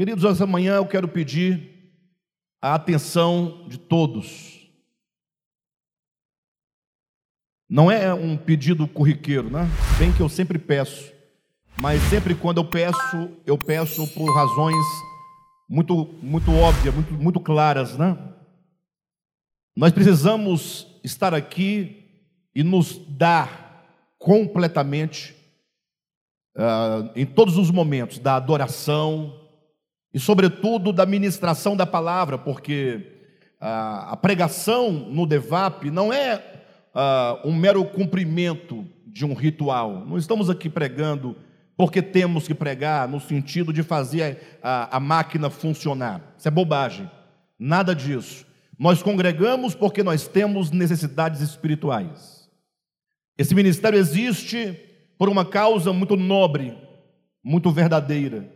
Queridos, essa manhã eu quero pedir a atenção de todos. Não é um pedido corriqueiro, né? Bem que eu sempre peço, mas sempre quando eu peço, eu peço por razões muito, muito óbvias, muito, muito claras, né? Nós precisamos estar aqui e nos dar completamente, uh, em todos os momentos, da adoração, e, sobretudo, da ministração da palavra, porque a, a pregação no DEVAP não é um mero cumprimento de um ritual. Não estamos aqui pregando porque temos que pregar no sentido de fazer a, a máquina funcionar. Isso é bobagem. Nada disso. Nós congregamos porque nós temos necessidades espirituais. Esse ministério existe por uma causa muito nobre, muito verdadeira.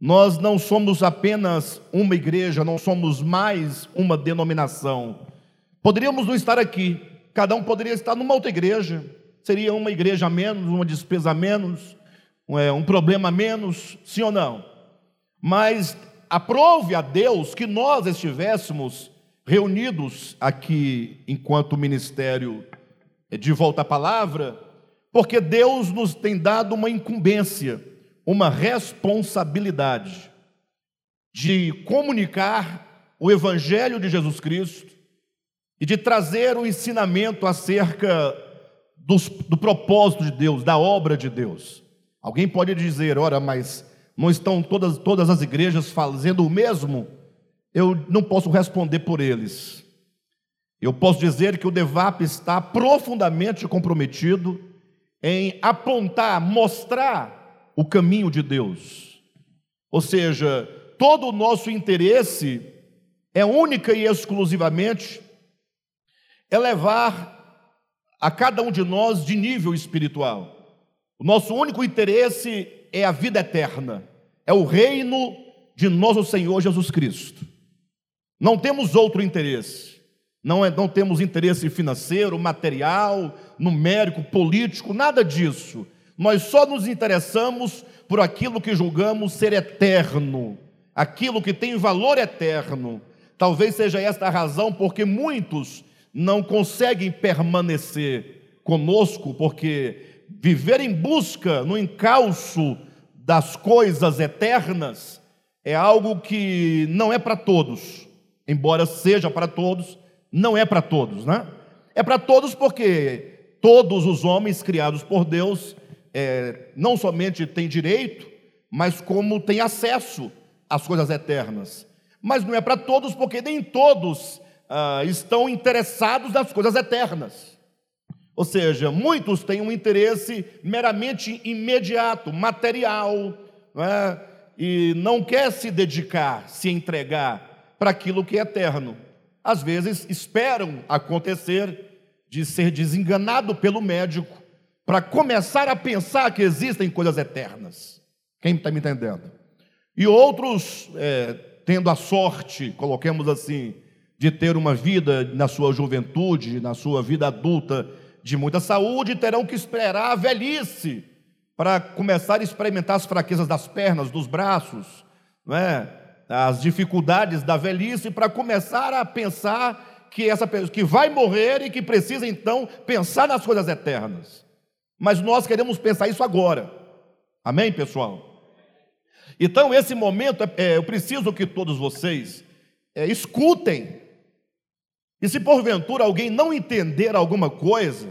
Nós não somos apenas uma igreja, não somos mais uma denominação. Poderíamos não estar aqui, cada um poderia estar numa outra igreja, seria uma igreja a menos, uma despesa a menos, é, um problema a menos, sim ou não? Mas aprove a Deus que nós estivéssemos reunidos aqui enquanto ministério de volta à palavra, porque Deus nos tem dado uma incumbência uma responsabilidade de comunicar o Evangelho de Jesus Cristo e de trazer o ensinamento acerca do propósito de Deus, da obra de Deus. Alguém pode dizer, ora, mas não estão todas, todas as igrejas fazendo o mesmo? Eu não posso responder por eles. Eu posso dizer que o DEVAP está profundamente comprometido em apontar, mostrar o caminho de Deus. Ou seja, todo o nosso interesse é única e exclusivamente é levar a cada um de nós de nível espiritual. O nosso único interesse é a vida eterna, é o reino de nosso Senhor Jesus Cristo. Não temos outro interesse. Não, é, não temos interesse financeiro, material, numérico, político, nada disso. Nós só nos interessamos por aquilo que julgamos ser eterno, aquilo que tem valor eterno. Talvez seja esta a razão porque muitos não conseguem permanecer conosco, porque viver em busca, no encalço das coisas eternas, é algo que não é para todos, embora seja para todos, não é para todos, né? É para todos porque todos os homens criados por Deus é, não somente tem direito, mas como tem acesso às coisas eternas. Mas não é para todos, porque nem todos ah, estão interessados nas coisas eternas. Ou seja, muitos têm um interesse meramente imediato, material, não é? e não quer se dedicar, se entregar para aquilo que é eterno. Às vezes esperam acontecer de ser desenganado pelo médico para começar a pensar que existem coisas eternas. Quem está me entendendo? E outros, é, tendo a sorte, coloquemos assim, de ter uma vida na sua juventude, na sua vida adulta de muita saúde, terão que esperar a velhice para começar a experimentar as fraquezas das pernas, dos braços, é? as dificuldades da velhice, para começar a pensar que essa pessoa que vai morrer e que precisa então pensar nas coisas eternas. Mas nós queremos pensar isso agora. Amém, pessoal? Então, esse momento, é, é, eu preciso que todos vocês é, escutem. E se porventura alguém não entender alguma coisa,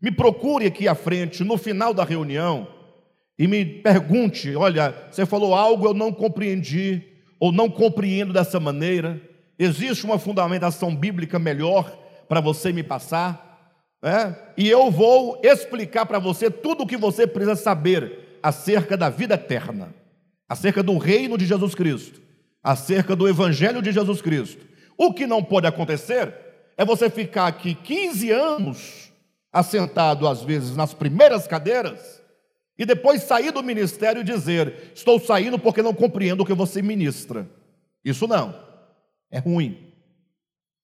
me procure aqui à frente, no final da reunião, e me pergunte: olha, você falou algo eu não compreendi, ou não compreendo dessa maneira. Existe uma fundamentação bíblica melhor para você me passar? É? e eu vou explicar para você tudo o que você precisa saber acerca da vida eterna, acerca do reino de Jesus Cristo, acerca do evangelho de Jesus Cristo. O que não pode acontecer é você ficar aqui 15 anos assentado, às vezes, nas primeiras cadeiras, e depois sair do ministério e dizer: Estou saindo porque não compreendo o que você ministra. Isso não, é ruim.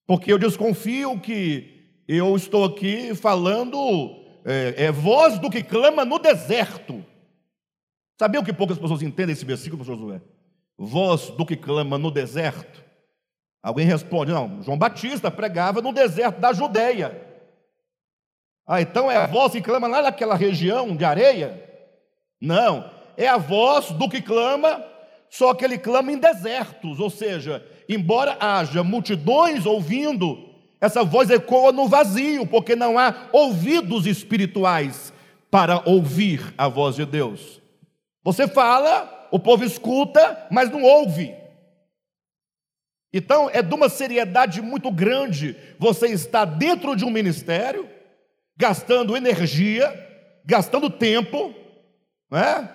Porque eu desconfio que eu estou aqui falando, é, é voz do que clama no deserto. Sabia o que poucas pessoas entendem esse versículo, pastor Josué? voz do que clama no deserto? Alguém responde: Não, João Batista pregava no deserto da Judéia. Ah, então é a voz que clama lá naquela região de areia? Não, é a voz do que clama, só que ele clama em desertos, ou seja, embora haja multidões ouvindo, essa voz ecoa no vazio, porque não há ouvidos espirituais para ouvir a voz de Deus. Você fala, o povo escuta, mas não ouve. Então é de uma seriedade muito grande você estar dentro de um ministério, gastando energia, gastando tempo, né?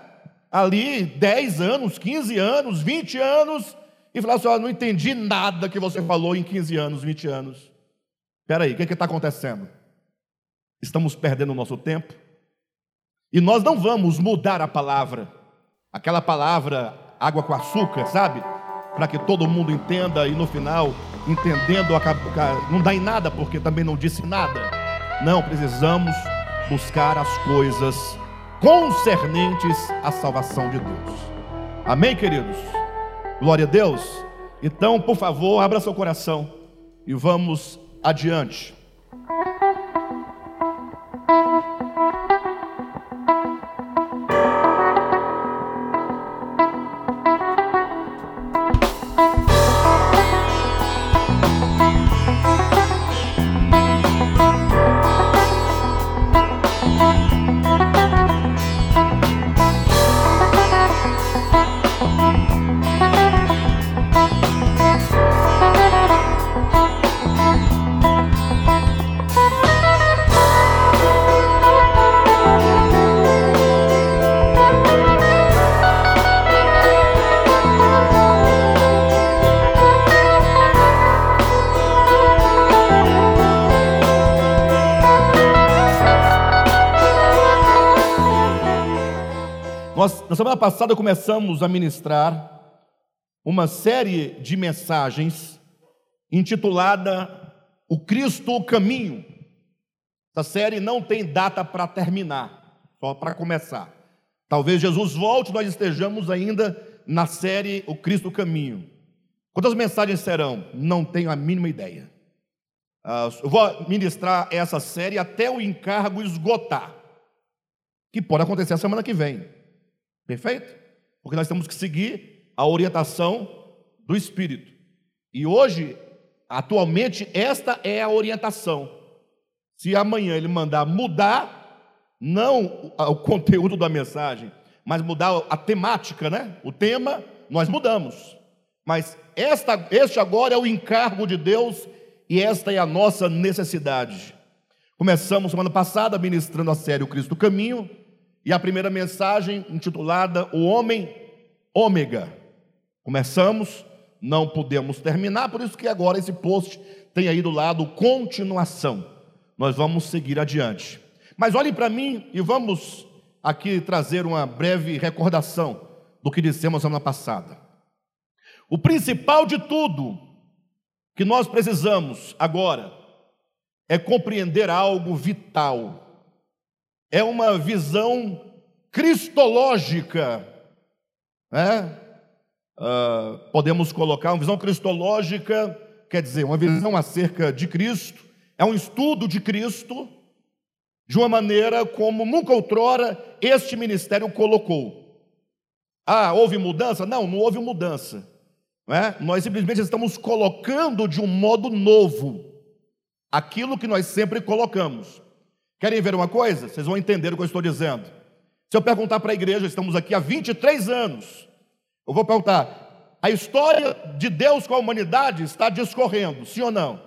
ali 10 anos, 15 anos, 20 anos, e falar assim: oh, não entendi nada que você falou em 15 anos, 20 anos. Espera aí, o que é está acontecendo? Estamos perdendo o nosso tempo? E nós não vamos mudar a palavra, aquela palavra água com açúcar, sabe? Para que todo mundo entenda e no final, entendendo, não dá em nada porque também não disse nada. Não, precisamos buscar as coisas concernentes à salvação de Deus. Amém, queridos? Glória a Deus. Então, por favor, abra seu coração e vamos adiante. Semana passada começamos a ministrar uma série de mensagens intitulada O Cristo o Caminho. Essa série não tem data para terminar, só para começar. Talvez Jesus volte, nós estejamos ainda na série O Cristo o Caminho. Quantas mensagens serão? Não tenho a mínima ideia. Ah, eu vou ministrar essa série até o encargo esgotar, que pode acontecer a semana que vem. Perfeito? Porque nós temos que seguir a orientação do Espírito. E hoje, atualmente, esta é a orientação. Se amanhã ele mandar mudar, não o conteúdo da mensagem, mas mudar a temática, né? O tema, nós mudamos. Mas esta, este agora é o encargo de Deus e esta é a nossa necessidade. Começamos semana passada ministrando a série O Cristo Caminho, e a primeira mensagem, intitulada O Homem Ômega. Começamos, não podemos terminar, por isso que agora esse post tem aí do lado continuação. Nós vamos seguir adiante. Mas olhem para mim e vamos aqui trazer uma breve recordação do que dissemos semana passada. O principal de tudo que nós precisamos agora é compreender algo vital é uma visão cristológica, né? Uh, podemos colocar uma visão cristológica, quer dizer, uma visão acerca de Cristo, é um estudo de Cristo, de uma maneira como nunca outrora este ministério colocou. Ah, houve mudança? Não, não houve mudança. Não é? Nós simplesmente estamos colocando de um modo novo aquilo que nós sempre colocamos. Querem ver uma coisa? Vocês vão entender o que eu estou dizendo. Se eu perguntar para a igreja, estamos aqui há 23 anos, eu vou perguntar: a história de Deus com a humanidade está discorrendo, sim ou não?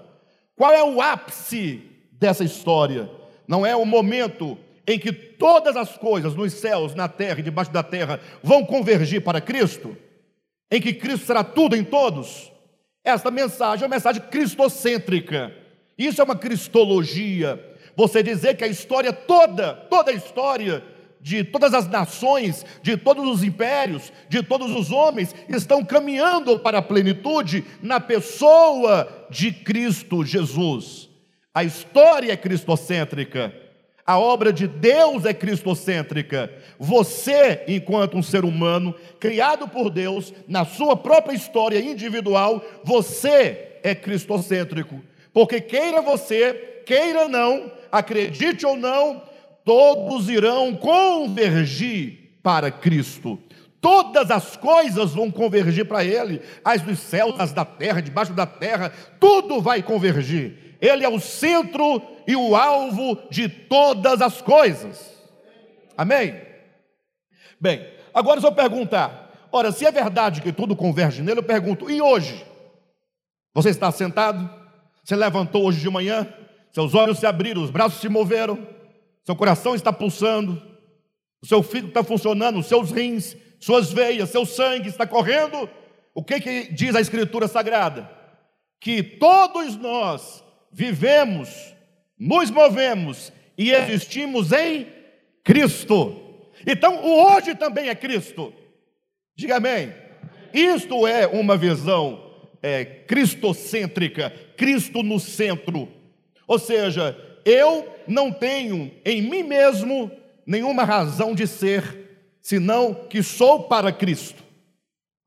Qual é o ápice dessa história? Não é o momento em que todas as coisas nos céus, na terra e debaixo da terra vão convergir para Cristo? Em que Cristo será tudo em todos? Esta mensagem é uma mensagem cristocêntrica. Isso é uma cristologia você dizer que a história toda, toda a história de todas as nações, de todos os impérios, de todos os homens, estão caminhando para a plenitude na pessoa de Cristo Jesus. A história é cristocêntrica. A obra de Deus é cristocêntrica. Você, enquanto um ser humano, criado por Deus, na sua própria história individual, você é cristocêntrico. Porque queira você, queira não, acredite ou não, todos irão convergir para Cristo. Todas as coisas vão convergir para Ele, as dos céus, as da terra, debaixo da terra, tudo vai convergir. Ele é o centro e o alvo de todas as coisas. Amém? Bem, agora eu perguntar, ora, se é verdade que tudo converge nele, eu pergunto, e hoje? Você está sentado? Você levantou hoje de manhã? Seus olhos se abriram, os braços se moveram, seu coração está pulsando, o seu fígado está funcionando, os seus rins, suas veias, seu sangue está correndo. O que, que diz a Escritura Sagrada? Que todos nós vivemos, nos movemos e existimos em Cristo. Então, o hoje também é Cristo. Diga amém. Isto é uma visão é, cristocêntrica, Cristo no centro. Ou seja, eu não tenho em mim mesmo nenhuma razão de ser, senão que sou para Cristo.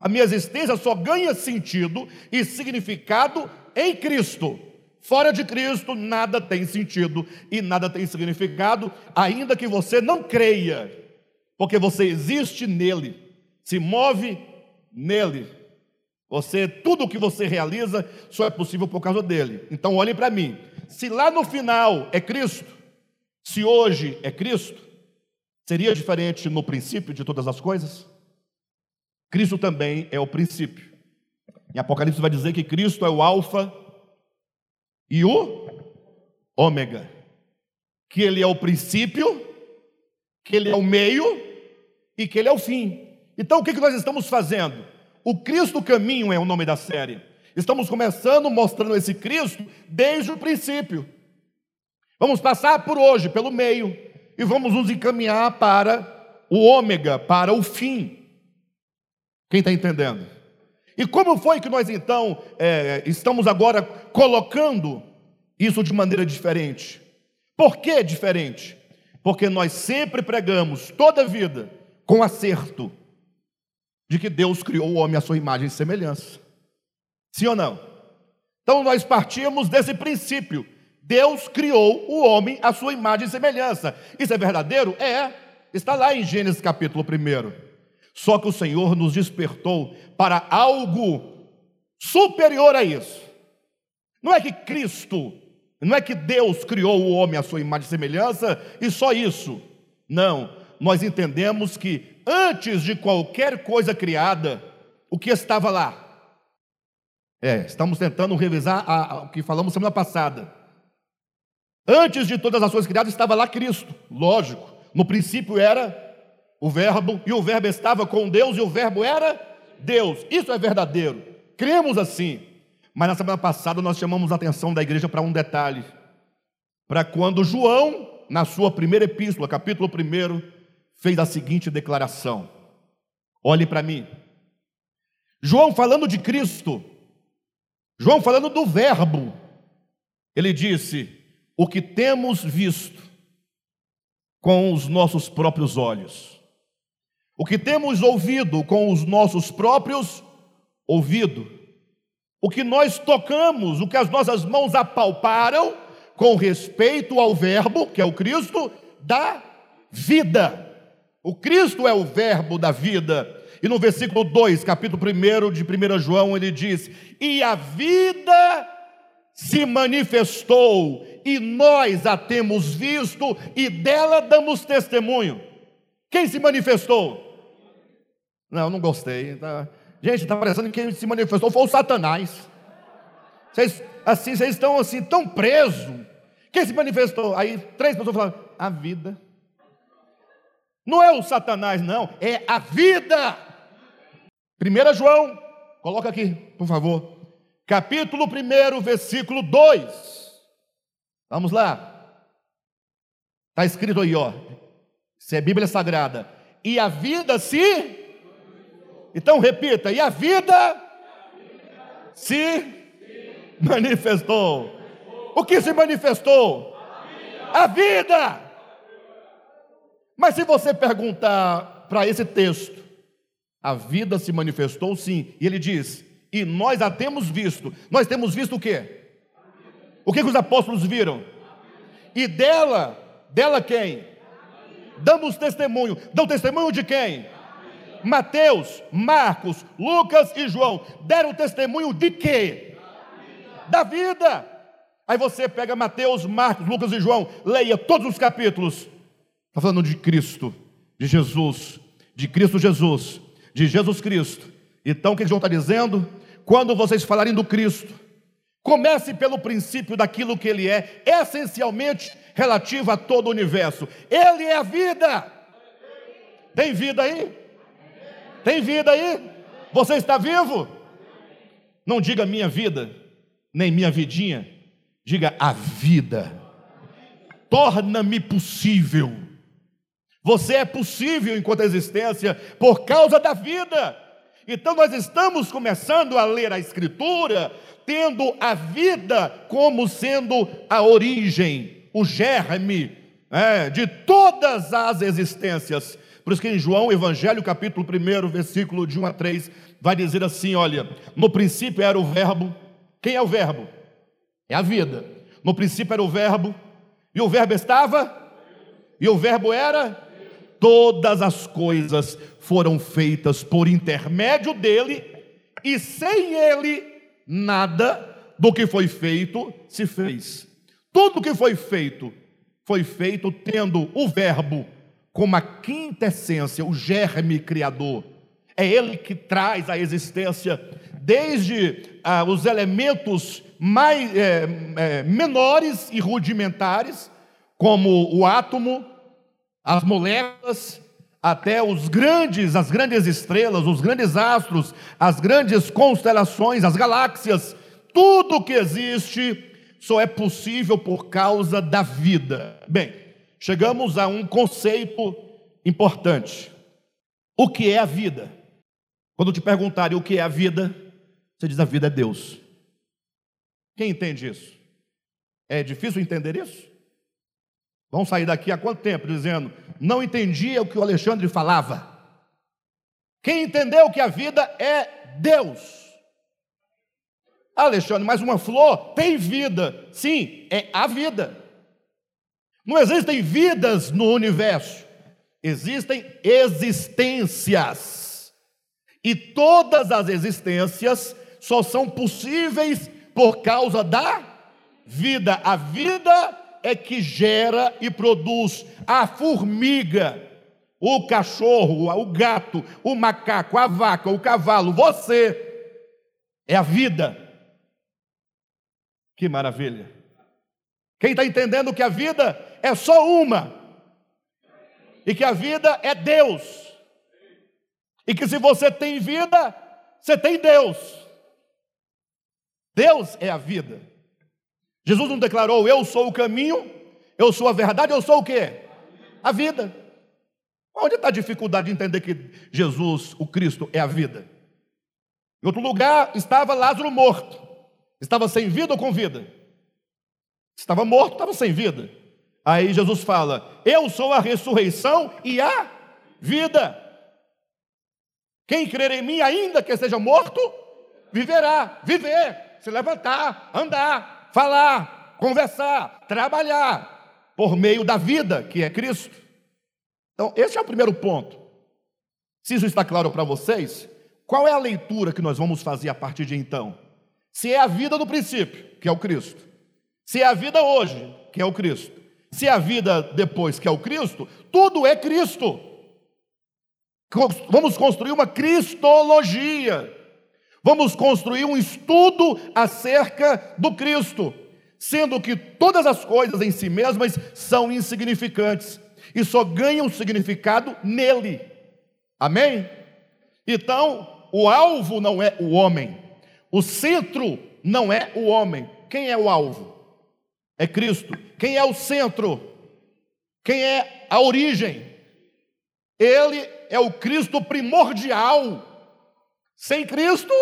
A minha existência só ganha sentido e significado em Cristo. Fora de Cristo, nada tem sentido e nada tem significado, ainda que você não creia, porque você existe nele, se move nele. Você, tudo o que você realiza só é possível por causa dele. Então olhem para mim. Se lá no final é Cristo, se hoje é Cristo, seria diferente no princípio de todas as coisas? Cristo também é o princípio. Em Apocalipse vai dizer que Cristo é o alfa e o ômega. Que ele é o princípio, que ele é o meio e que ele é o fim. Então o que nós estamos fazendo? O Cristo Caminho é o nome da série. Estamos começando mostrando esse Cristo desde o princípio. Vamos passar por hoje, pelo meio, e vamos nos encaminhar para o ômega, para o fim. Quem está entendendo? E como foi que nós então é, estamos agora colocando isso de maneira diferente? Por que diferente? Porque nós sempre pregamos toda a vida com acerto de que Deus criou o homem à sua imagem e semelhança. Sim ou não? Então nós partimos desse princípio. Deus criou o homem à sua imagem e semelhança. Isso é verdadeiro? É. Está lá em Gênesis capítulo 1. Só que o Senhor nos despertou para algo superior a isso. Não é que Cristo, não é que Deus criou o homem à sua imagem e semelhança e só isso. Não, nós entendemos que antes de qualquer coisa criada, o que estava lá? É, estamos tentando revisar a, a, o que falamos semana passada. Antes de todas as coisas criadas estava lá Cristo, lógico. No princípio era o Verbo, e o Verbo estava com Deus, e o Verbo era Deus. Isso é verdadeiro. Cremos assim. Mas na semana passada nós chamamos a atenção da igreja para um detalhe. Para quando João, na sua primeira epístola, capítulo 1, fez a seguinte declaração: Olhe para mim. João falando de Cristo, João falando do Verbo, ele disse: O que temos visto com os nossos próprios olhos o que temos ouvido com os nossos próprios ouvidos, o que nós tocamos, o que as nossas mãos apalparam com respeito ao Verbo, que é o Cristo, da vida. O Cristo é o Verbo da vida. E no versículo 2, capítulo 1 de 1 João, ele diz: E a vida se manifestou, e nós a temos visto, e dela damos testemunho. Quem se manifestou? Não, não gostei. Tá... Gente, está parecendo que quem se manifestou foi o Satanás. Vocês, assim, vocês estão assim, tão presos. Quem se manifestou? Aí três pessoas falaram, a vida. Não é o Satanás, não, é a vida. 1 João, coloca aqui, por favor. Capítulo 1, versículo 2. Vamos lá. Está escrito aí, ó. Isso é Bíblia Sagrada. E a vida se. Então repita: e a vida se manifestou. O que se manifestou? A vida. Mas se você perguntar para esse texto, a vida se manifestou sim, e ele diz: "E nós a temos visto". Nós temos visto o quê? O que, que os apóstolos viram? E dela, dela quem? Damos testemunho. Dão testemunho de quem? Mateus, Marcos, Lucas e João deram testemunho de quê? Da vida. Aí você pega Mateus, Marcos, Lucas e João, leia todos os capítulos. Está falando de Cristo, de Jesus, de Cristo Jesus, de Jesus Cristo. Então o que João está dizendo? Quando vocês falarem do Cristo, comece pelo princípio daquilo que ele é, essencialmente relativo a todo o universo. Ele é a vida. Tem vida aí? Tem vida aí? Você está vivo? Não diga minha vida, nem minha vidinha, diga a vida. Torna-me possível. Você é possível enquanto existência por causa da vida. Então nós estamos começando a ler a Escritura, tendo a vida como sendo a origem, o germe é, de todas as existências. Por isso que em João, Evangelho, capítulo 1, versículo de 1 a 3, vai dizer assim: olha, no princípio era o verbo. Quem é o verbo? É a vida. No princípio era o verbo, e o verbo estava, e o verbo era. Todas as coisas foram feitas por intermédio dele, e sem ele, nada do que foi feito se fez. Tudo que foi feito, foi feito tendo o Verbo como a quinta essência, o germe criador. É ele que traz a existência desde ah, os elementos mais é, é, menores e rudimentares, como o átomo, as moléculas, até os grandes, as grandes estrelas, os grandes astros, as grandes constelações, as galáxias, tudo que existe só é possível por causa da vida. Bem, chegamos a um conceito importante. O que é a vida? Quando te perguntarem o que é a vida, você diz a vida é Deus. Quem entende isso? É difícil entender isso? Vamos sair daqui há quanto tempo dizendo, não entendia o que o Alexandre falava. Quem entendeu que a vida é Deus? Alexandre, mas uma flor tem vida. Sim, é a vida. Não existem vidas no universo, existem existências. E todas as existências só são possíveis por causa da vida. A vida é que gera e produz a formiga, o cachorro, o gato, o macaco, a vaca, o cavalo, você. É a vida. Que maravilha. Quem está entendendo que a vida é só uma, e que a vida é Deus, e que se você tem vida, você tem Deus. Deus é a vida. Jesus não declarou: Eu sou o caminho, eu sou a verdade, eu sou o quê? A vida. Onde está a dificuldade de entender que Jesus, o Cristo, é a vida? Em outro lugar estava Lázaro morto. Estava sem vida ou com vida? Estava morto, estava sem vida. Aí Jesus fala: Eu sou a ressurreição e a vida. Quem crer em mim, ainda que esteja morto, viverá. Viver, se levantar, andar, falar, conversar, trabalhar, por meio da vida que é Cristo. Então, esse é o primeiro ponto. Se isso está claro para vocês, qual é a leitura que nós vamos fazer a partir de então? Se é a vida do princípio, que é o Cristo. Se é a vida hoje, que é o Cristo. Se é a vida depois, que é o Cristo, tudo é Cristo. Vamos construir uma cristologia. Vamos construir um estudo acerca do Cristo, sendo que todas as coisas em si mesmas são insignificantes e só ganham significado nele. Amém? Então, o alvo não é o homem, o centro não é o homem. Quem é o alvo? É Cristo. Quem é o centro? Quem é a origem? Ele é o Cristo primordial sem Cristo,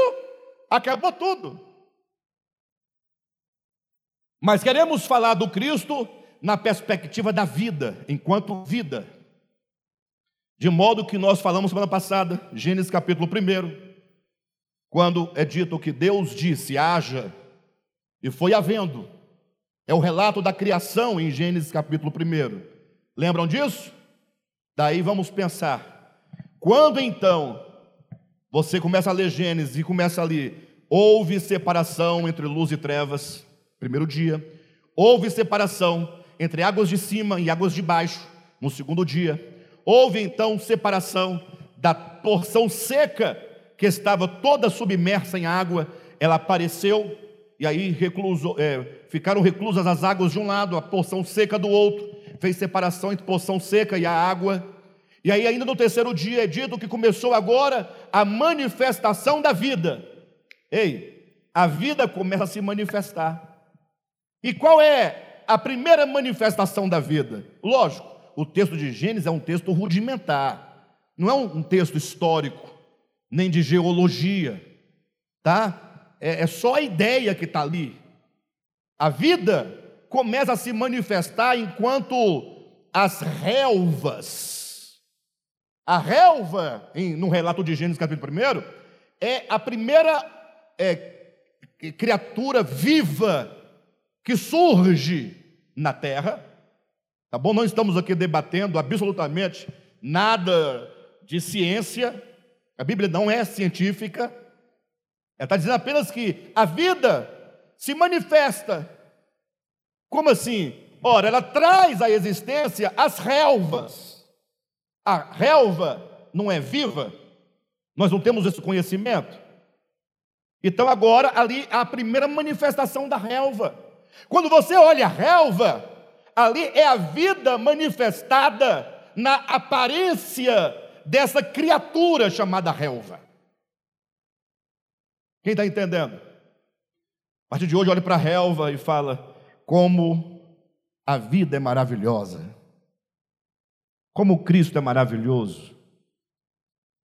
acabou tudo. Mas queremos falar do Cristo na perspectiva da vida, enquanto vida. De modo que nós falamos semana passada, Gênesis capítulo 1, quando é dito que Deus disse: haja, e foi havendo. É o relato da criação em Gênesis capítulo 1. Lembram disso? Daí vamos pensar. Quando então você começa a ler Gênesis e começa ali, houve separação entre luz e trevas, primeiro dia. Houve separação entre águas de cima e águas de baixo, no segundo dia. Houve então separação da porção seca que estava toda submersa em água, ela apareceu e aí recluso, é, ficaram reclusas as águas de um lado, a porção seca do outro, fez separação entre porção seca e a água. E aí, ainda no terceiro dia, é dito que começou agora a manifestação da vida. Ei, a vida começa a se manifestar. E qual é a primeira manifestação da vida? Lógico, o texto de Gênesis é um texto rudimentar, não é um texto histórico, nem de geologia, tá? É, é só a ideia que está ali. A vida começa a se manifestar enquanto as relvas, a relva, em, no relato de Gênesis capítulo 1, é a primeira é, criatura viva que surge na terra, Tá bom? Não estamos aqui debatendo absolutamente nada de ciência. A Bíblia não é científica. Ela está dizendo apenas que a vida se manifesta. Como assim? Ora, ela traz à existência as relvas. A relva não é viva? Nós não temos esse conhecimento? Então, agora, ali a primeira manifestação da relva. Quando você olha a relva, ali é a vida manifestada na aparência dessa criatura chamada relva. Quem está entendendo? A partir de hoje, olhe para a relva e fala: como a vida é maravilhosa, como Cristo é maravilhoso.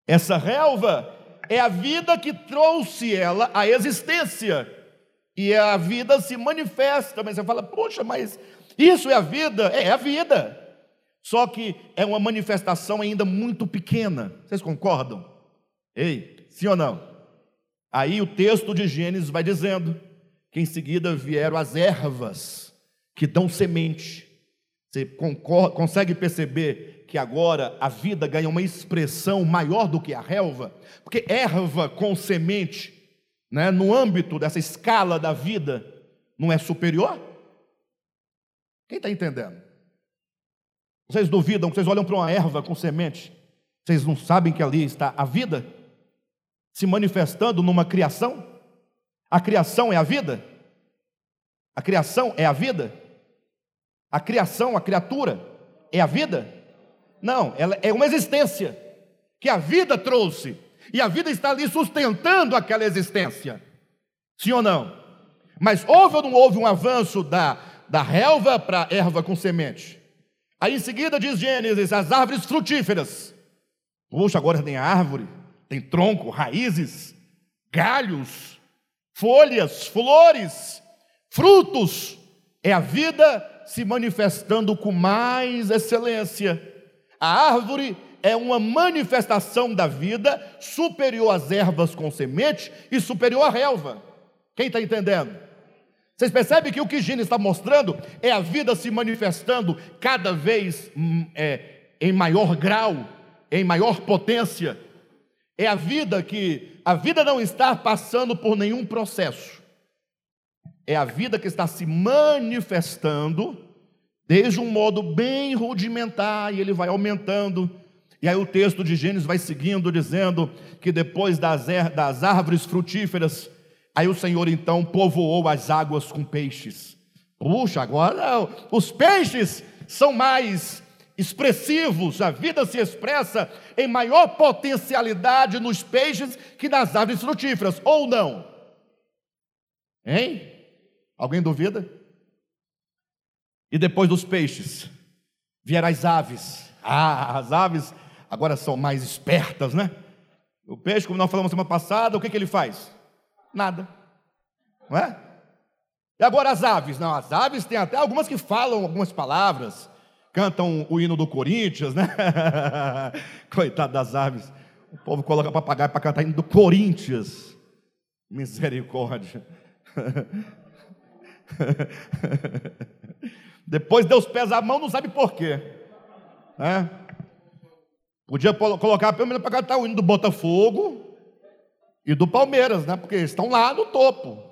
Essa relva é a vida que trouxe ela à existência. E a vida se manifesta, mas você fala, poxa, mas isso é a vida? É, é a vida. Só que é uma manifestação ainda muito pequena. Vocês concordam? Ei, sim ou não? Aí o texto de Gênesis vai dizendo que em seguida vieram as ervas que dão semente. Você concorda, consegue perceber que agora a vida ganha uma expressão maior do que a relva? Porque erva com semente, né, no âmbito dessa escala da vida, não é superior? Quem está entendendo? Vocês duvidam, vocês olham para uma erva com semente, vocês não sabem que ali está a vida se manifestando numa criação? A criação é a vida? A criação é a vida? A criação, a criatura, é a vida? Não, ela é uma existência que a vida trouxe, e a vida está ali sustentando aquela existência. Sim ou não? Mas houve ou não houve um avanço da da relva para a erva com semente. Aí em seguida diz Gênesis, as árvores frutíferas. Puxa, agora tem árvore, tem tronco, raízes, galhos, folhas, flores, frutos. É a vida se manifestando com mais excelência. A árvore é uma manifestação da vida superior às ervas com semente e superior à relva. Quem está entendendo? Vocês percebem que o que Gênesis está mostrando é a vida se manifestando cada vez hum, é, em maior grau, em maior potência. É a vida que a vida não está passando por nenhum processo. É a vida que está se manifestando desde um modo bem rudimentar e ele vai aumentando. E aí o texto de Gênesis vai seguindo dizendo que depois das, er, das árvores frutíferas Aí o Senhor então povoou as águas com peixes. Puxa, agora os peixes são mais expressivos, a vida se expressa em maior potencialidade nos peixes que nas aves frutíferas, ou não? Hein? Alguém duvida? E depois dos peixes, vieram as aves. Ah, as aves agora são mais espertas, né? O peixe, como nós falamos semana passada, o que, que ele faz? Nada. Não é? E agora as aves? Não, as aves têm até algumas que falam algumas palavras, cantam o hino do Corinthians, né? Coitado das aves. O povo coloca papagaio para cantar hino do Corinthians. Misericórdia. Depois Deus pesa a mão, não sabe por quê. Né? Podia colocar pelo menos para cantar o hino do Botafogo e do Palmeiras, né? Porque estão lá no topo.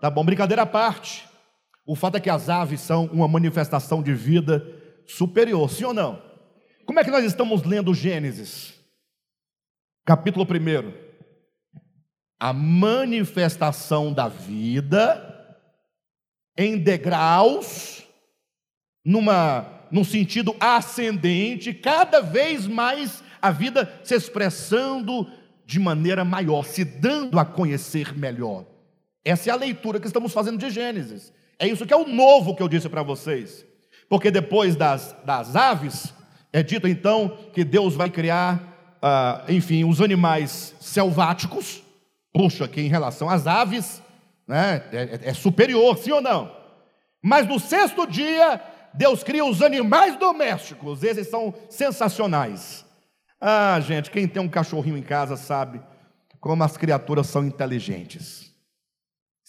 Tá bom, brincadeira à parte. O fato é que as aves são uma manifestação de vida superior, sim ou não? Como é que nós estamos lendo Gênesis? Capítulo 1. A manifestação da vida em degraus, numa, num sentido ascendente, cada vez mais a vida se expressando de maneira maior, se dando a conhecer melhor. Essa é a leitura que estamos fazendo de Gênesis. É isso que é o novo que eu disse para vocês. Porque depois das, das aves, é dito então que Deus vai criar, ah, enfim, os animais selváticos. Puxa, que em relação às aves, né, é, é superior, sim ou não? Mas no sexto dia, Deus cria os animais domésticos, esses são sensacionais. Ah, gente, quem tem um cachorrinho em casa sabe como as criaturas são inteligentes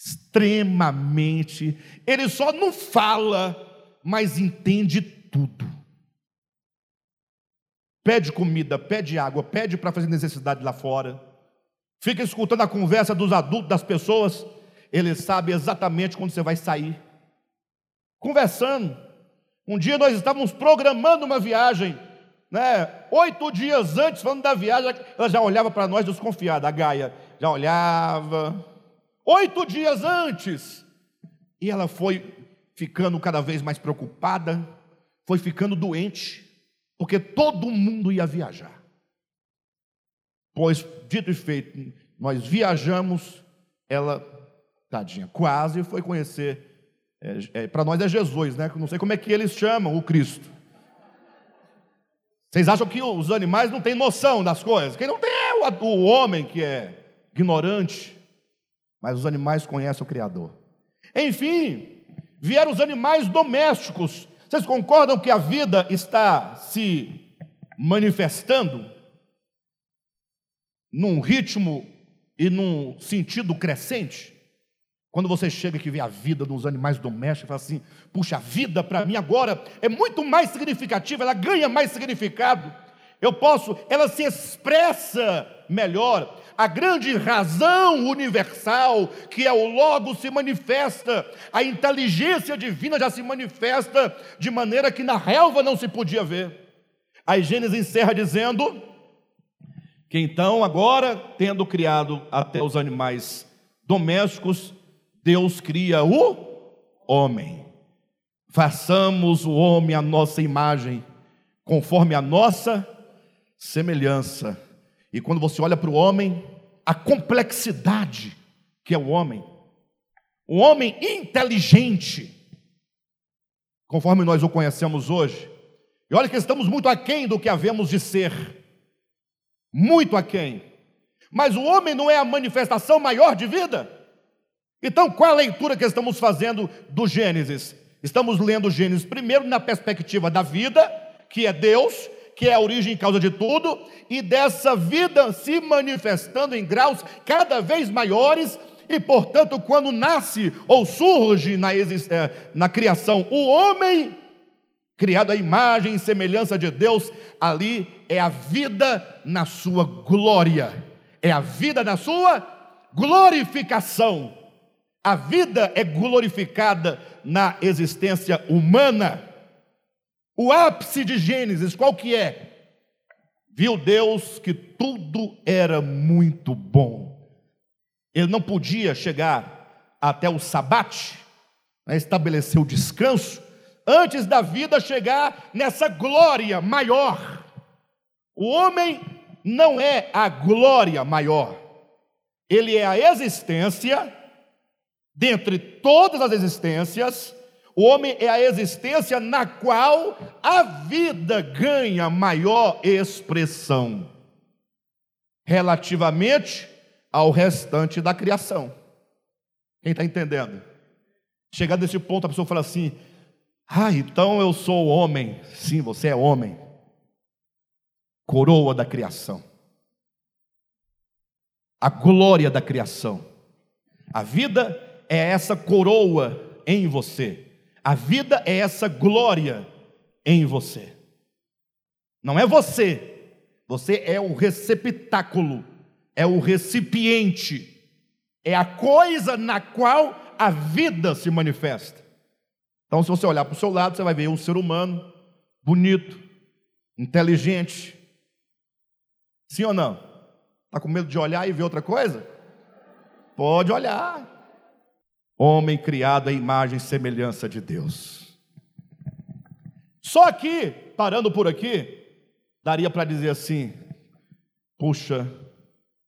extremamente. Ele só não fala, mas entende tudo. Pede comida, pede água, pede para fazer necessidade lá fora. Fica escutando a conversa dos adultos, das pessoas. Ele sabe exatamente quando você vai sair. Conversando. Um dia nós estávamos programando uma viagem, né? Oito dias antes, falando da viagem, ela já olhava para nós desconfiada, a Gaia já olhava, oito dias antes. E ela foi ficando cada vez mais preocupada, foi ficando doente, porque todo mundo ia viajar. Pois, dito e feito, nós viajamos, ela, tadinha, quase foi conhecer. É, é, Para nós é Jesus, né? Não sei como é que eles chamam o Cristo. Vocês acham que os animais não têm noção das coisas? Quem não tem é o, o homem que é ignorante mas os animais conhecem o Criador. Enfim, vieram os animais domésticos. Vocês concordam que a vida está se manifestando num ritmo e num sentido crescente? Quando você chega e vê a vida dos animais domésticos, fala assim: puxa, a vida para mim agora é muito mais significativa, ela ganha mais significado. Eu posso, ela se expressa melhor, a grande razão universal, que é o Logo, se manifesta, a inteligência divina já se manifesta de maneira que na relva não se podia ver. A Gênesis encerra dizendo que então, agora, tendo criado até os animais domésticos, Deus cria o homem. Façamos o homem à nossa imagem, conforme a nossa semelhança. E quando você olha para o homem, a complexidade que é o homem, o homem inteligente, conforme nós o conhecemos hoje, e olha que estamos muito aquém do que havemos de ser, muito aquém, mas o homem não é a manifestação maior de vida? Então, qual a leitura que estamos fazendo do Gênesis? Estamos lendo Gênesis primeiro na perspectiva da vida, que é Deus, que é a origem e causa de tudo, e dessa vida se manifestando em graus cada vez maiores, e portanto, quando nasce ou surge na, eh, na criação o homem, criado à imagem e semelhança de Deus, ali é a vida na sua glória, é a vida na sua glorificação. A vida é glorificada na existência humana. O ápice de Gênesis, qual que é? Viu Deus que tudo era muito bom. Ele não podia chegar até o sabate, né, estabelecer o descanso, antes da vida chegar nessa glória maior. O homem não é a glória maior, ele é a existência, dentre todas as existências, o homem é a existência na qual a vida ganha maior expressão relativamente ao restante da criação. Quem está entendendo? Chegado nesse ponto, a pessoa fala assim: Ah, então eu sou homem. Sim, você é homem. Coroa da criação. A glória da criação. A vida é essa coroa em você. A vida é essa glória em você. Não é você. Você é o receptáculo, é o recipiente, é a coisa na qual a vida se manifesta. Então, se você olhar para o seu lado, você vai ver um ser humano bonito, inteligente. Sim ou não? Está com medo de olhar e ver outra coisa? Pode olhar. Homem criado à imagem e semelhança de Deus. Só aqui, parando por aqui, daria para dizer assim: puxa,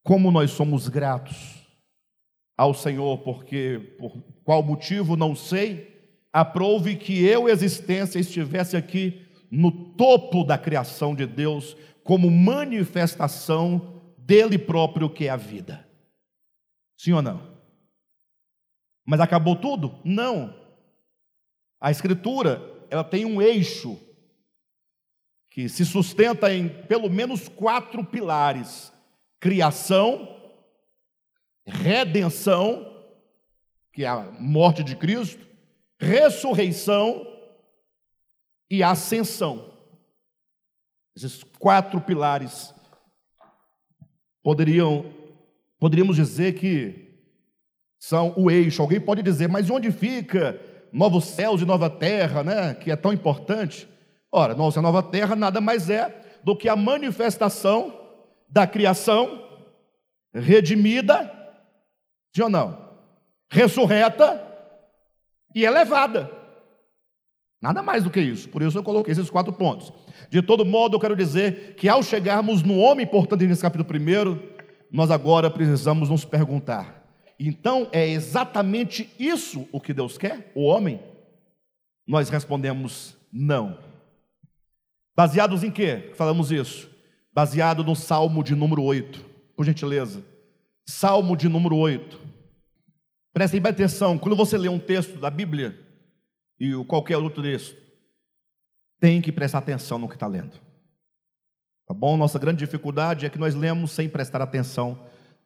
como nós somos gratos ao Senhor, porque por qual motivo não sei, aprove que eu, existência, estivesse aqui no topo da criação de Deus, como manifestação dele próprio, que é a vida. Sim ou não? Mas acabou tudo? Não. A Escritura, ela tem um eixo que se sustenta em pelo menos quatro pilares: criação, redenção, que é a morte de Cristo, ressurreição e ascensão. Esses quatro pilares poderiam poderíamos dizer que são o eixo. Alguém pode dizer, mas onde fica novos céus e nova terra, né, que é tão importante? Ora, nossa nova terra nada mais é do que a manifestação da criação redimida, sim ou não? Ressurreta e elevada. Nada mais do que isso. Por isso eu coloquei esses quatro pontos. De todo modo, eu quero dizer que ao chegarmos no homem importante nesse capítulo primeiro, nós agora precisamos nos perguntar: então é exatamente isso o que Deus quer, o homem? Nós respondemos não. Baseados em quê? Falamos isso. Baseado no Salmo de número 8. Por gentileza. Salmo de número 8. Prestem bem atenção, quando você lê um texto da Bíblia e qualquer outro texto, tem que prestar atenção no que está lendo. Tá bom? Nossa grande dificuldade é que nós lemos sem prestar atenção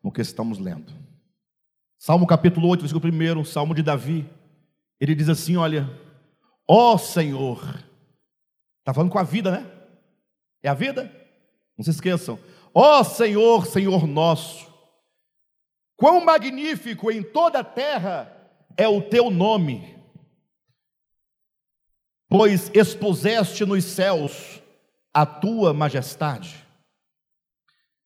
no que estamos lendo. Salmo capítulo 8, versículo 1, Salmo de Davi. Ele diz assim: Olha, ó Senhor, está falando com a vida, né? É a vida? Não se esqueçam. Ó Senhor, Senhor nosso, Quão magnífico em toda a terra é o teu nome, pois expuseste nos céus a tua majestade.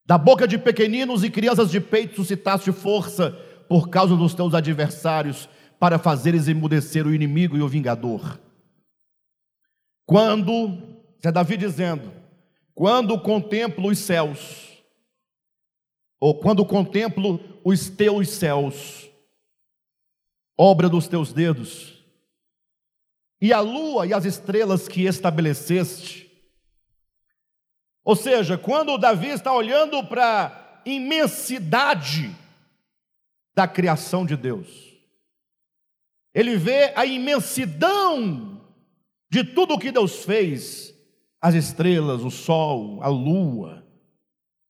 Da boca de pequeninos e crianças de peito suscitaste força por causa dos teus adversários, para fazeres emudecer o inimigo e o vingador. Quando, é Davi dizendo, quando contemplo os céus, ou quando contemplo os teus céus, obra dos teus dedos, e a lua e as estrelas que estabeleceste. Ou seja, quando Davi está olhando para a imensidade da criação de Deus, ele vê a imensidão de tudo o que Deus fez, as estrelas, o sol, a lua,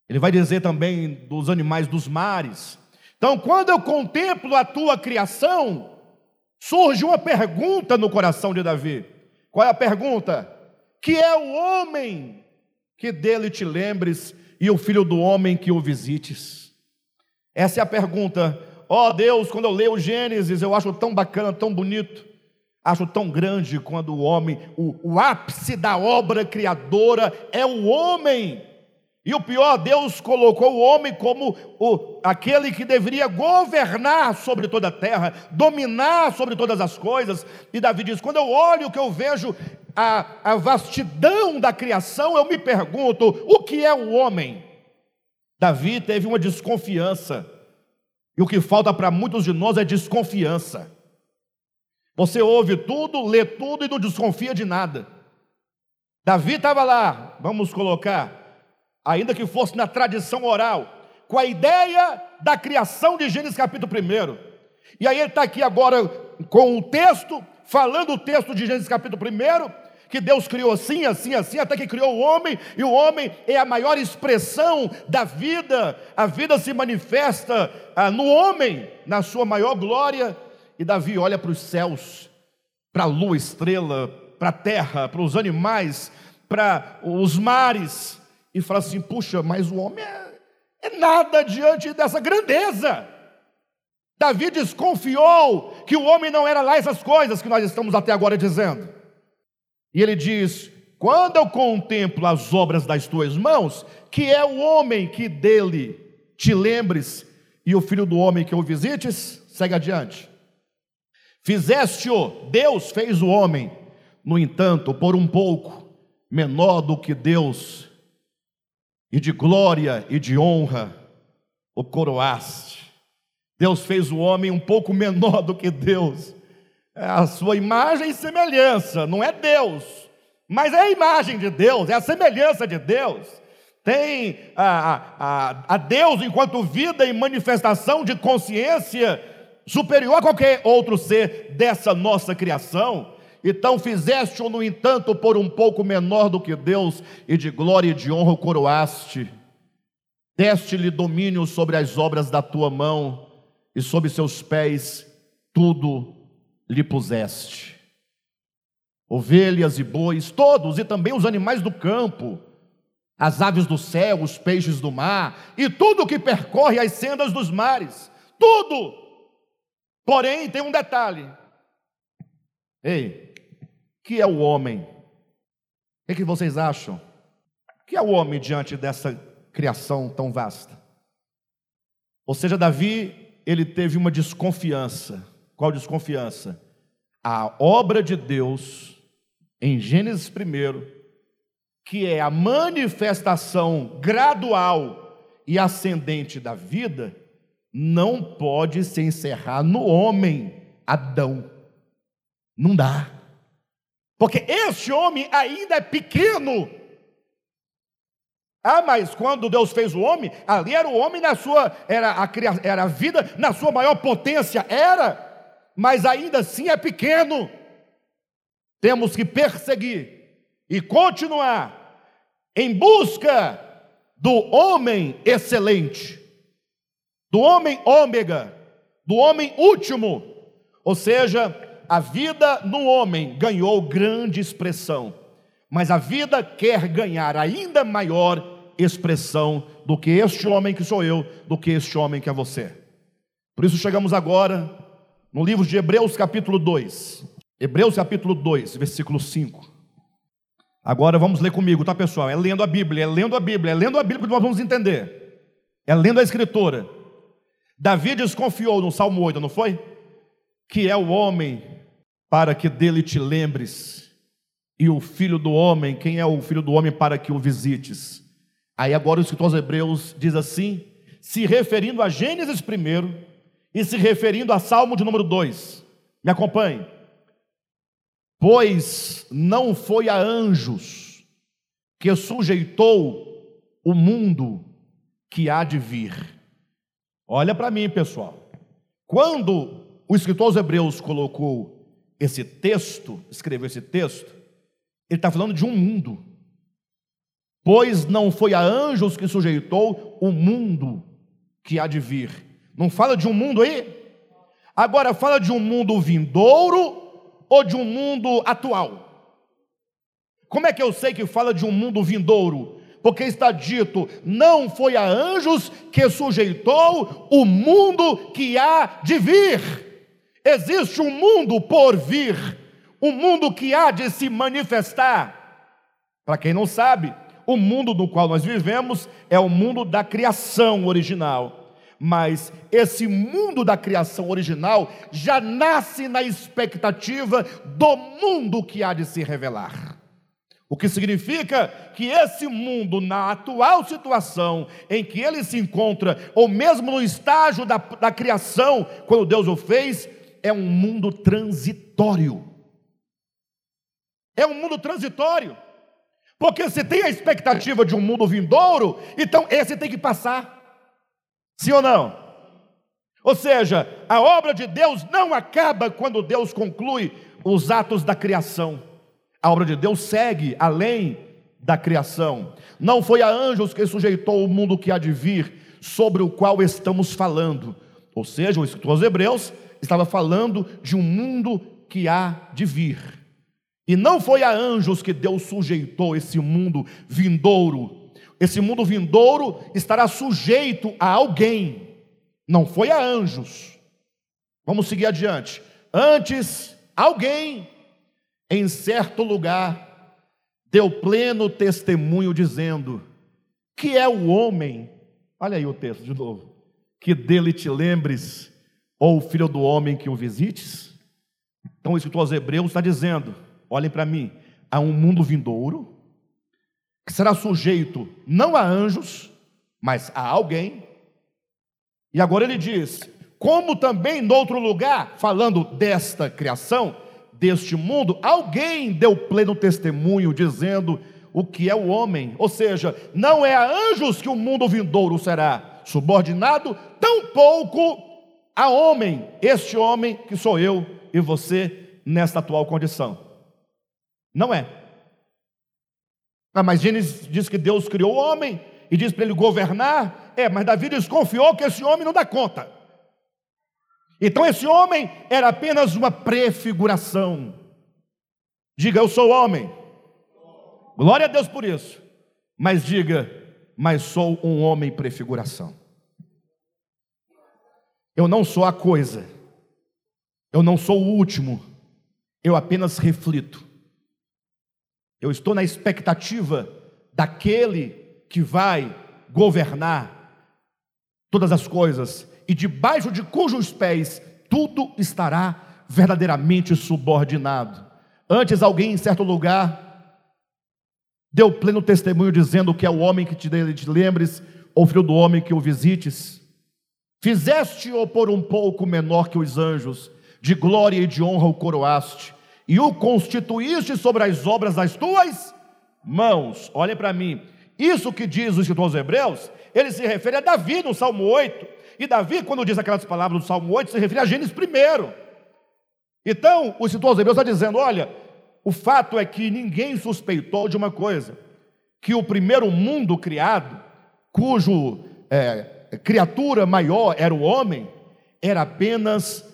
ele vai dizer também dos animais dos mares. Então, quando eu contemplo a tua criação, surge uma pergunta no coração de Davi. Qual é a pergunta? Que é o homem que dele te lembres e o filho do homem que o visites? Essa é a pergunta. Ó oh, Deus, quando eu leio o Gênesis, eu acho tão bacana, tão bonito. Acho tão grande quando o homem, o, o ápice da obra criadora é o homem. E o pior, Deus colocou o homem como o, aquele que deveria governar sobre toda a terra, dominar sobre todas as coisas. E Davi diz: quando eu olho que eu vejo a, a vastidão da criação, eu me pergunto: o que é o homem? Davi teve uma desconfiança. E o que falta para muitos de nós é desconfiança. Você ouve tudo, lê tudo e não desconfia de nada. Davi estava lá, vamos colocar, ainda que fosse na tradição oral, com a ideia da criação de Gênesis capítulo 1. E aí ele está aqui agora com o texto, falando o texto de Gênesis capítulo 1, que Deus criou assim, assim, assim, até que criou o homem, e o homem é a maior expressão da vida, a vida se manifesta ah, no homem, na sua maior glória, e Davi olha para os céus, para a lua, estrela, para a terra, para os animais, para os mares, e fala assim: puxa, mas o homem é, é nada diante dessa grandeza. Davi desconfiou que o homem não era lá essas coisas que nós estamos até agora dizendo. E ele diz: Quando eu contemplo as obras das tuas mãos, que é o homem que dele te lembres, e o filho do homem que o visites, segue adiante. Fizeste-o, Deus fez o homem, no entanto, por um pouco menor do que Deus, e de glória e de honra o coroaste. Deus fez o homem um pouco menor do que Deus, a sua imagem e semelhança, não é Deus, mas é a imagem de Deus, é a semelhança de Deus. Tem a, a, a Deus enquanto vida e manifestação de consciência superior a qualquer outro ser dessa nossa criação. Então fizeste-o, no entanto, por um pouco menor do que Deus, e de glória e de honra o coroaste. Deste-lhe domínio sobre as obras da tua mão, e sob seus pés tudo lhe puseste. Ovelhas e bois, todos, e também os animais do campo, as aves do céu, os peixes do mar, e tudo que percorre as sendas dos mares, tudo. Porém, tem um detalhe. Ei, que é o homem? O que, vocês acham? que é o homem diante dessa criação tão vasta? Ou seja, Davi, ele teve uma desconfiança. Qual desconfiança? A obra de Deus, em Gênesis 1, que é a manifestação gradual e ascendente da vida, não pode se encerrar no homem, Adão. Não dá. Porque este homem ainda é pequeno. Ah, mas quando Deus fez o homem, ali era o homem na sua, era a, era a vida na sua maior potência, era, mas ainda assim é pequeno. Temos que perseguir e continuar em busca do homem excelente, do homem ômega, do homem último, ou seja, a vida no homem ganhou grande expressão, mas a vida quer ganhar ainda maior expressão do que este homem que sou eu, do que este homem que é você. Por isso chegamos agora no livro de Hebreus, capítulo 2. Hebreus, capítulo 2, versículo 5. Agora vamos ler comigo, tá pessoal? É lendo a Bíblia, é lendo a Bíblia, é lendo a Bíblia que nós vamos entender. É lendo a Escritura. Davi desconfiou no Salmo 8, não foi? Que é o homem para que dele te lembres, e o filho do homem, quem é o filho do homem para que o visites? Aí agora o escritor aos Hebreus diz assim, se referindo a Gênesis primeiro e se referindo a Salmo de número 2. Me acompanhe. Pois não foi a anjos que sujeitou o mundo que há de vir. Olha para mim, pessoal. Quando o escritor aos Hebreus colocou esse texto, escreveu esse texto, ele está falando de um mundo. Pois não foi a anjos que sujeitou o mundo que há de vir. Não fala de um mundo aí? Agora fala de um mundo vindouro ou de um mundo atual? Como é que eu sei que fala de um mundo vindouro? Porque está dito: não foi a anjos que sujeitou o mundo que há de vir. Existe um mundo por vir, um mundo que há de se manifestar. Para quem não sabe, o mundo no qual nós vivemos é o mundo da criação original. Mas esse mundo da criação original já nasce na expectativa do mundo que há de se revelar. O que significa que esse mundo, na atual situação em que ele se encontra, ou mesmo no estágio da, da criação, quando Deus o fez, é um mundo transitório. É um mundo transitório. Porque se tem a expectativa de um mundo vindouro, então esse tem que passar. Sim ou não? Ou seja, a obra de Deus não acaba quando Deus conclui os atos da criação. A obra de Deus segue além da criação. Não foi a anjos que sujeitou o mundo que há de vir, sobre o qual estamos falando. Ou seja, o escritor aos Hebreus estava falando de um mundo que há de vir. E não foi a anjos que Deus sujeitou esse mundo vindouro. Esse mundo vindouro estará sujeito a alguém. Não foi a anjos. Vamos seguir adiante. Antes, alguém em certo lugar deu pleno testemunho dizendo: que é o homem, olha aí o texto de novo, que dele te lembres, ou o filho do homem que o visites? Então o escritor aos Hebreus está dizendo: olhem para mim, há um mundo vindouro, que será sujeito não a anjos, mas a alguém. E agora ele diz: como também em outro lugar, falando desta criação, deste mundo, alguém deu pleno testemunho dizendo o que é o homem, ou seja, não é a anjos que o mundo vindouro será subordinado, tampouco a homem, este homem que sou eu e você nesta atual condição. Não é. Ah, mas Gênesis diz que Deus criou o homem e diz para ele governar. É, mas Davi desconfiou que esse homem não dá conta. Então esse homem era apenas uma prefiguração. Diga, eu sou homem. Glória a Deus por isso. Mas diga, mas sou um homem prefiguração. Eu não sou a coisa. Eu não sou o último. Eu apenas reflito. Eu estou na expectativa daquele que vai governar todas as coisas e debaixo de cujos pés tudo estará verdadeiramente subordinado. Antes, alguém em certo lugar deu pleno testemunho dizendo que é o homem que te, lembres, ou filho do homem que o visites. Fizeste-o por um pouco menor que os anjos, de glória e de honra o coroaste, e o constituíste sobre as obras das tuas mãos. Olhem para mim, isso que diz o escritor aos Hebreus, ele se refere a Davi no Salmo 8. E Davi, quando diz aquelas palavras do Salmo 8, se refere a Gênesis primeiro. Então, o escritor aos Hebreus está dizendo: olha, o fato é que ninguém suspeitou de uma coisa, que o primeiro mundo criado, cujo é, criatura maior era o homem, era apenas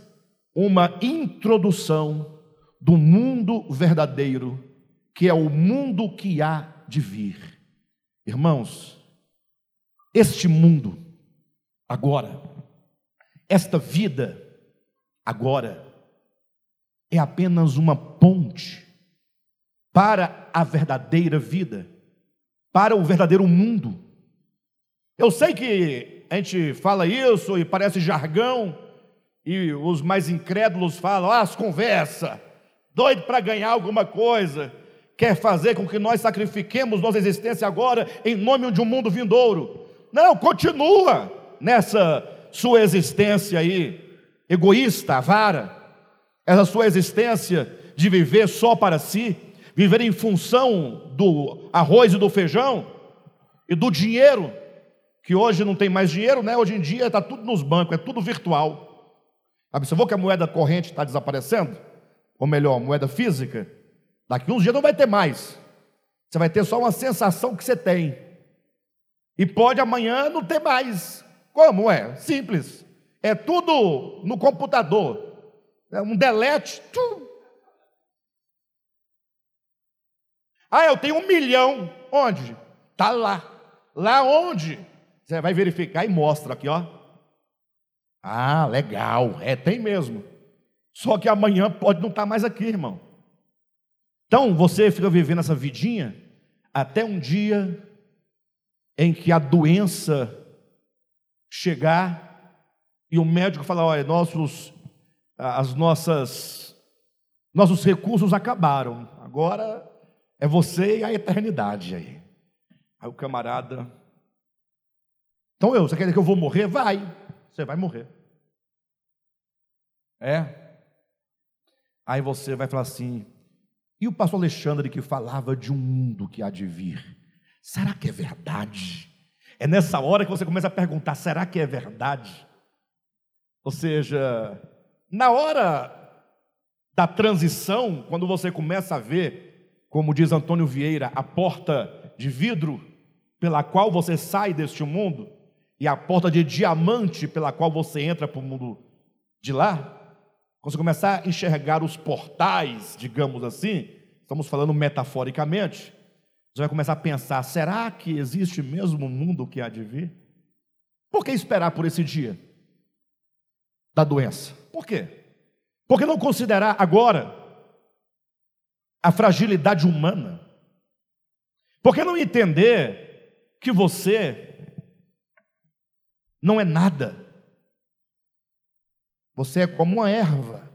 uma introdução do mundo verdadeiro, que é o mundo que há de vir. Irmãos, este mundo agora. Esta vida, agora, é apenas uma ponte para a verdadeira vida, para o verdadeiro mundo. Eu sei que a gente fala isso e parece jargão, e os mais incrédulos falam, ah, as conversa, doido para ganhar alguma coisa, quer fazer com que nós sacrifiquemos nossa existência agora em nome de um mundo vindouro. Não, continua nessa sua existência aí, egoísta, avara, essa sua existência de viver só para si, viver em função do arroz e do feijão e do dinheiro, que hoje não tem mais dinheiro, né? Hoje em dia está tudo nos bancos, é tudo virtual. Observou que a moeda corrente está desaparecendo? Ou melhor, moeda física? Daqui uns dias não vai ter mais. Você vai ter só uma sensação que você tem. E pode amanhã não ter mais. Como é? Simples. É tudo no computador. É um delete. Ah, eu tenho um milhão. Onde? Está lá. Lá onde? Você vai verificar e mostra aqui, ó. Ah, legal. É, tem mesmo. Só que amanhã pode não estar tá mais aqui, irmão. Então você fica vivendo essa vidinha até um dia em que a doença chegar e o médico falar: olha, nossos, as nossas, nossos recursos acabaram, agora é você e a eternidade aí. Aí o camarada, então eu, você quer dizer que eu vou morrer? Vai, você vai morrer. É. Aí você vai falar assim, e o pastor Alexandre que falava de um mundo que há de vir, será que é verdade? É nessa hora que você começa a perguntar: será que é verdade? Ou seja, na hora da transição, quando você começa a ver, como diz Antônio Vieira, a porta de vidro pela qual você sai deste mundo e a porta de diamante pela qual você entra para o mundo de lá, quando você começar a enxergar os portais, digamos assim, estamos falando metaforicamente, você vai começar a pensar: será que existe mesmo um mundo que há de vir? Por que esperar por esse dia da doença? Por quê? Por que não considerar agora a fragilidade humana? Por que não entender que você não é nada? Você é como uma erva.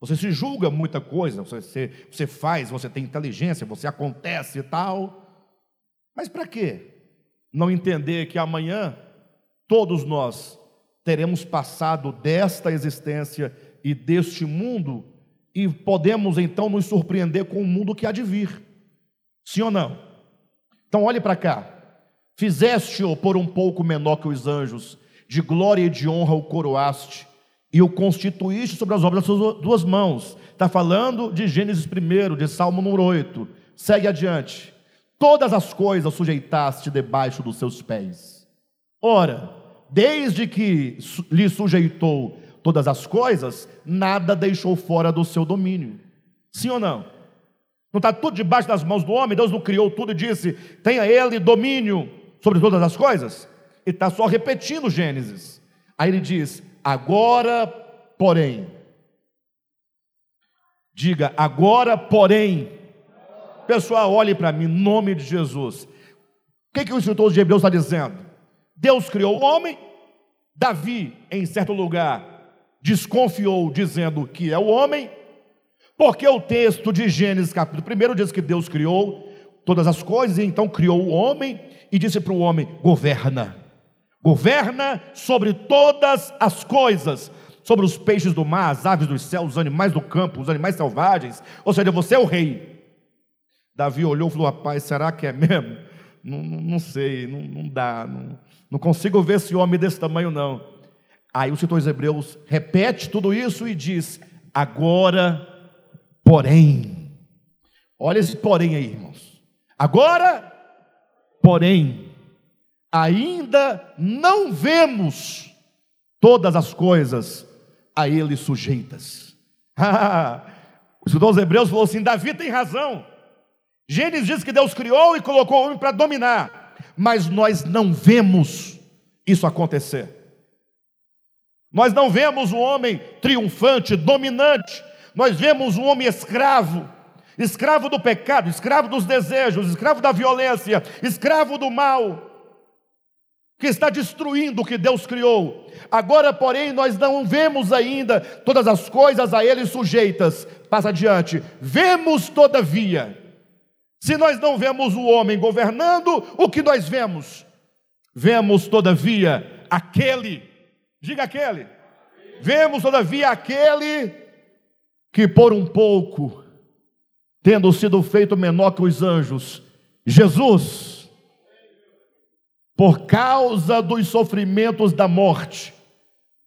Você se julga muita coisa, você, você faz, você tem inteligência, você acontece e tal. Mas para quê? Não entender que amanhã todos nós teremos passado desta existência e deste mundo e podemos então nos surpreender com o mundo que há de vir. Sim ou não? Então olhe para cá. Fizeste-o por um pouco menor que os anjos, de glória e de honra o coroaste e o constituíste sobre as obras das suas duas mãos. Está falando de Gênesis 1, de Salmo número 8. Segue adiante. Todas as coisas sujeitaste debaixo dos seus pés. Ora, desde que lhe sujeitou todas as coisas, nada deixou fora do seu domínio. Sim ou não? Não está tudo debaixo das mãos do homem? Deus não criou tudo e disse: tenha ele domínio sobre todas as coisas? E está só repetindo Gênesis. Aí ele diz: Agora, porém, diga agora, porém, pessoal, olhe para mim, em nome de Jesus. O que, que o escritor de Hebreus está dizendo? Deus criou o homem, Davi, em certo lugar, desconfiou, dizendo que é o homem, porque o texto de Gênesis, capítulo 1, diz que Deus criou todas as coisas, e então criou o homem e disse para o homem: governa governa sobre todas as coisas, sobre os peixes do mar, as aves dos céus, os animais do campo, os animais selvagens, ou seja, você é o rei. Davi olhou e falou: Rapaz, será que é mesmo? Não, não, não sei, não, não dá, não, não, consigo ver esse homem desse tamanho, não. Aí o escritor Hebreus repete tudo isso e diz: Agora, porém, olha esse porém aí, irmãos. Agora, porém, ainda não vemos todas as coisas a ele sujeitas. o escritor Hebreus falou assim: Davi tem razão. Gênesis diz que Deus criou e colocou o homem para dominar, mas nós não vemos isso acontecer. Nós não vemos o homem triunfante, dominante, nós vemos o homem escravo, escravo do pecado, escravo dos desejos, escravo da violência, escravo do mal que está destruindo o que Deus criou. Agora, porém, nós não vemos ainda todas as coisas a Ele sujeitas. Passa adiante. Vemos, todavia, se nós não vemos o homem governando, o que nós vemos? Vemos, todavia, aquele, diga aquele, vemos, todavia, aquele que por um pouco, tendo sido feito menor que os anjos, Jesus, por causa dos sofrimentos da morte,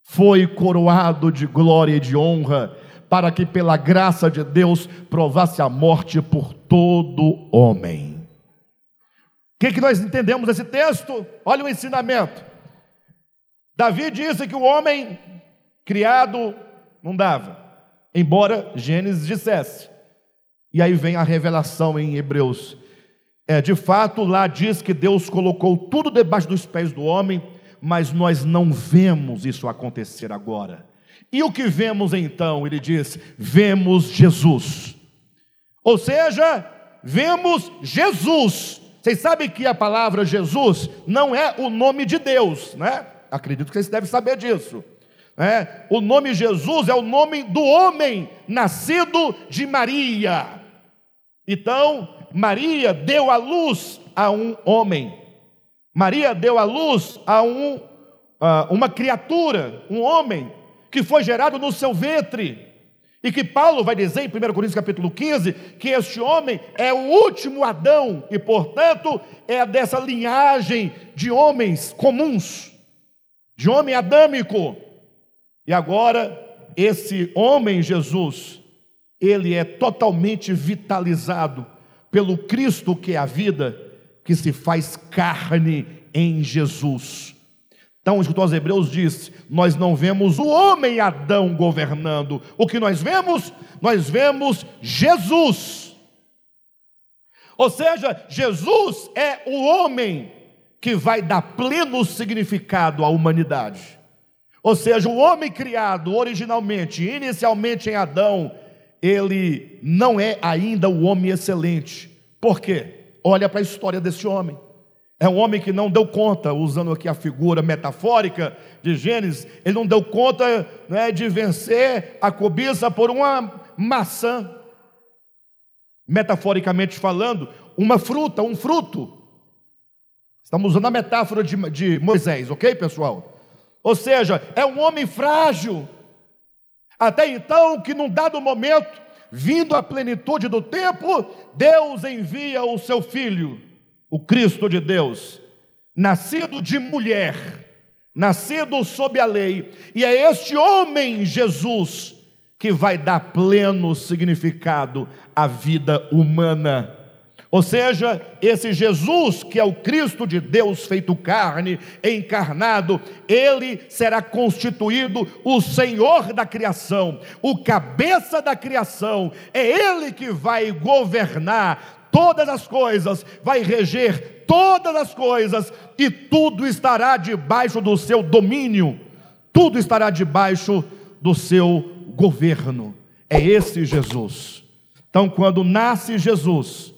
foi coroado de glória e de honra, para que pela graça de Deus provasse a morte por todo homem. O que, que nós entendemos desse texto? Olha o ensinamento. Davi disse que o homem criado não dava, embora Gênesis dissesse. E aí vem a revelação em Hebreus é, de fato, lá diz que Deus colocou tudo debaixo dos pés do homem, mas nós não vemos isso acontecer agora. E o que vemos então? Ele diz: vemos Jesus. Ou seja, vemos Jesus. Vocês sabem que a palavra Jesus não é o nome de Deus, né? Acredito que vocês devem saber disso. É, o nome Jesus é o nome do homem nascido de Maria. Então, Maria deu a luz a um homem. Maria deu a luz a um, uh, uma criatura, um homem, que foi gerado no seu ventre. E que Paulo vai dizer em 1 Coríntios capítulo 15 que este homem é o último Adão e, portanto, é dessa linhagem de homens comuns, de homem adâmico. E agora, esse homem Jesus, ele é totalmente vitalizado pelo Cristo que é a vida, que se faz carne em Jesus. Então, o escritor aos Hebreus diz: Nós não vemos o homem Adão governando, o que nós vemos? Nós vemos Jesus. Ou seja, Jesus é o homem que vai dar pleno significado à humanidade. Ou seja, o homem criado originalmente, inicialmente em Adão, ele não é ainda o homem excelente. Por quê? Olha para a história desse homem. É um homem que não deu conta, usando aqui a figura metafórica de Gênesis, ele não deu conta né, de vencer a cobiça por uma maçã. Metaforicamente falando, uma fruta, um fruto. Estamos usando a metáfora de, de Moisés, ok, pessoal? Ou seja, é um homem frágil. Até então, que num dado momento, vindo à plenitude do tempo, Deus envia o seu filho, o Cristo de Deus, nascido de mulher, nascido sob a lei, e é este homem, Jesus, que vai dar pleno significado à vida humana. Ou seja, esse Jesus, que é o Cristo de Deus feito carne, encarnado, ele será constituído o Senhor da criação, o cabeça da criação, é ele que vai governar todas as coisas, vai reger todas as coisas, e tudo estará debaixo do seu domínio, tudo estará debaixo do seu governo. É esse Jesus. Então, quando nasce Jesus,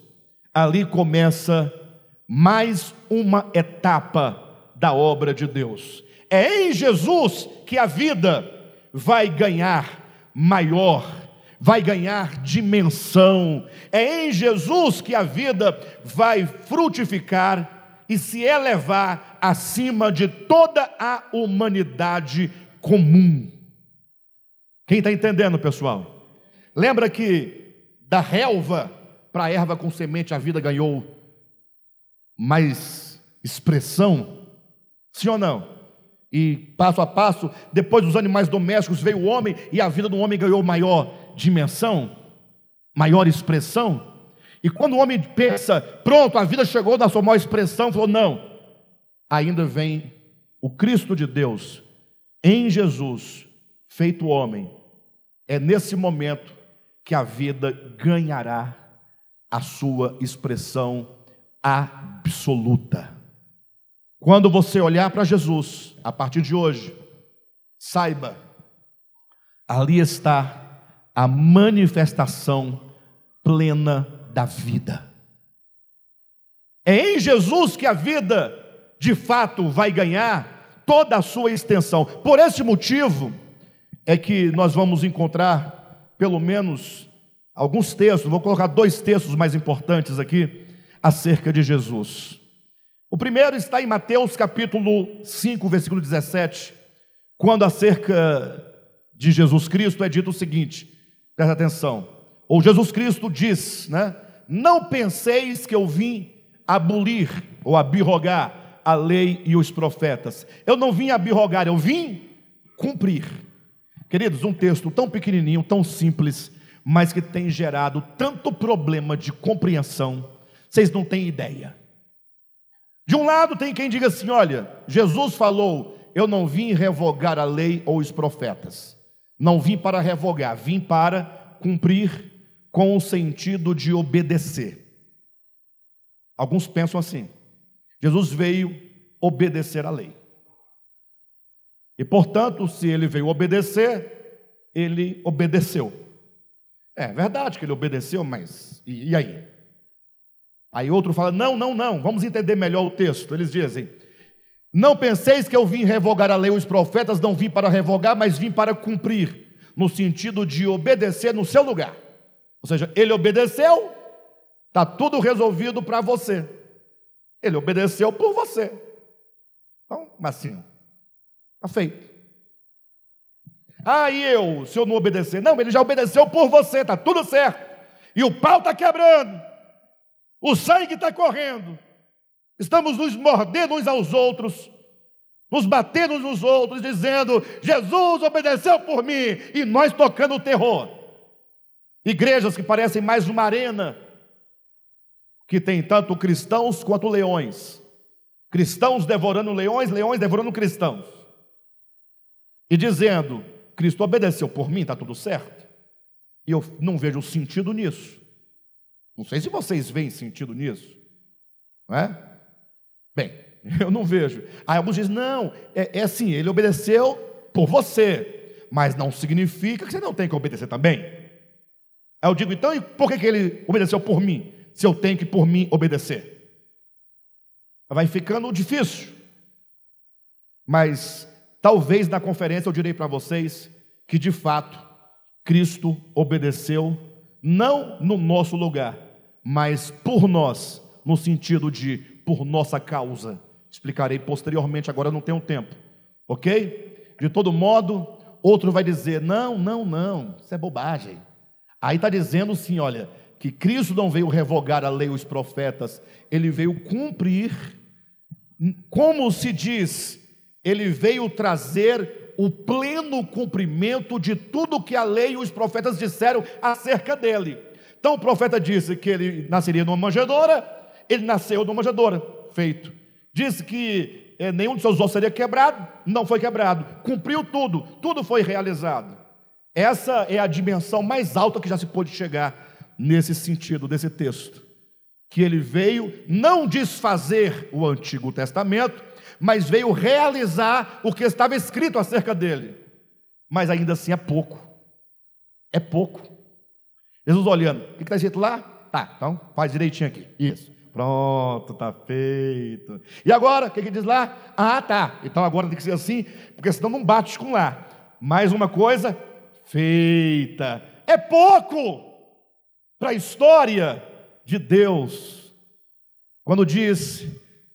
ali começa mais uma etapa da obra de Deus. É em Jesus que a vida vai ganhar maior, vai ganhar dimensão. É em Jesus que a vida vai frutificar e se elevar acima de toda a humanidade comum. Quem está entendendo, pessoal? Lembra que da relva para a erva com semente a vida ganhou mais expressão? Sim ou não? E passo a passo, depois dos animais domésticos veio o homem e a vida do homem ganhou maior dimensão, maior expressão. E quando o homem pensa, pronto, a vida chegou na sua maior expressão, falou: não, ainda vem o Cristo de Deus em Jesus, feito homem. É nesse momento que a vida ganhará a sua expressão absoluta. Quando você olhar para Jesus, a partir de hoje, saiba, ali está a manifestação plena da vida. É em Jesus que a vida, de fato, vai ganhar toda a sua extensão. Por esse motivo, é que nós vamos encontrar, pelo menos, alguns textos, vou colocar dois textos mais importantes aqui acerca de Jesus. O primeiro está em Mateus capítulo 5, versículo 17, quando acerca de Jesus Cristo é dito o seguinte: presta atenção. Ou Jesus Cristo diz, né? Não penseis que eu vim abolir ou abirrogar a lei e os profetas. Eu não vim abirrogar, eu vim cumprir. Queridos, um texto tão pequenininho, tão simples, mas que tem gerado tanto problema de compreensão, vocês não têm ideia. De um lado, tem quem diga assim: olha, Jesus falou, eu não vim revogar a lei ou os profetas, não vim para revogar, vim para cumprir com o sentido de obedecer. Alguns pensam assim: Jesus veio obedecer a lei. E portanto, se ele veio obedecer, ele obedeceu. É verdade que ele obedeceu, mas e, e aí? Aí outro fala: não, não, não, vamos entender melhor o texto. Eles dizem: Não penseis que eu vim revogar a lei, os profetas não vim para revogar, mas vim para cumprir, no sentido de obedecer no seu lugar. Ou seja, ele obedeceu, está tudo resolvido para você. Ele obedeceu por você. Então, assim, está feito. Ah, e eu, se eu não obedecer? Não, ele já obedeceu por você, está tudo certo. E o pau está quebrando, o sangue está correndo, estamos nos mordendo uns aos outros, nos batendo uns nos outros, dizendo: Jesus obedeceu por mim, e nós tocando o terror. Igrejas que parecem mais uma arena, que tem tanto cristãos quanto leões. Cristãos devorando leões, leões devorando cristãos. E dizendo: Cristo obedeceu por mim, está tudo certo. E eu não vejo sentido nisso. Não sei se vocês veem sentido nisso. Não é? Bem, eu não vejo. Aí alguns dizem: não, é, é assim, ele obedeceu por você, mas não significa que você não tem que obedecer também. Aí eu digo: então, e por que, que ele obedeceu por mim, se eu tenho que por mim obedecer? Vai ficando difícil. Mas talvez na conferência eu direi para vocês que de fato Cristo obedeceu, não no nosso lugar, mas por nós, no sentido de por nossa causa. Explicarei posteriormente, agora não tenho tempo, ok? De todo modo, outro vai dizer: não, não, não, isso é bobagem. Aí está dizendo sim, olha, que Cristo não veio revogar a lei e os profetas, ele veio cumprir, como se diz, ele veio trazer o pleno cumprimento de tudo que a lei e os profetas disseram acerca dele. Então o profeta disse que ele nasceria numa manjedoura, ele nasceu numa manjedoura, feito. Disse que é, nenhum de seus ossos seria quebrado, não foi quebrado. Cumpriu tudo, tudo foi realizado. Essa é a dimensão mais alta que já se pôde chegar nesse sentido, desse texto. Que ele veio não desfazer o Antigo Testamento, mas veio realizar o que estava escrito acerca dele. Mas ainda assim é pouco. É pouco. Jesus olhando, o que está escrito lá? Tá, então faz direitinho aqui. Isso. Pronto, está feito. E agora, o que, que diz lá? Ah, tá. Então agora tem que ser assim, porque senão não bate com lá. Mais uma coisa, feita. É pouco para a história de Deus. Quando diz,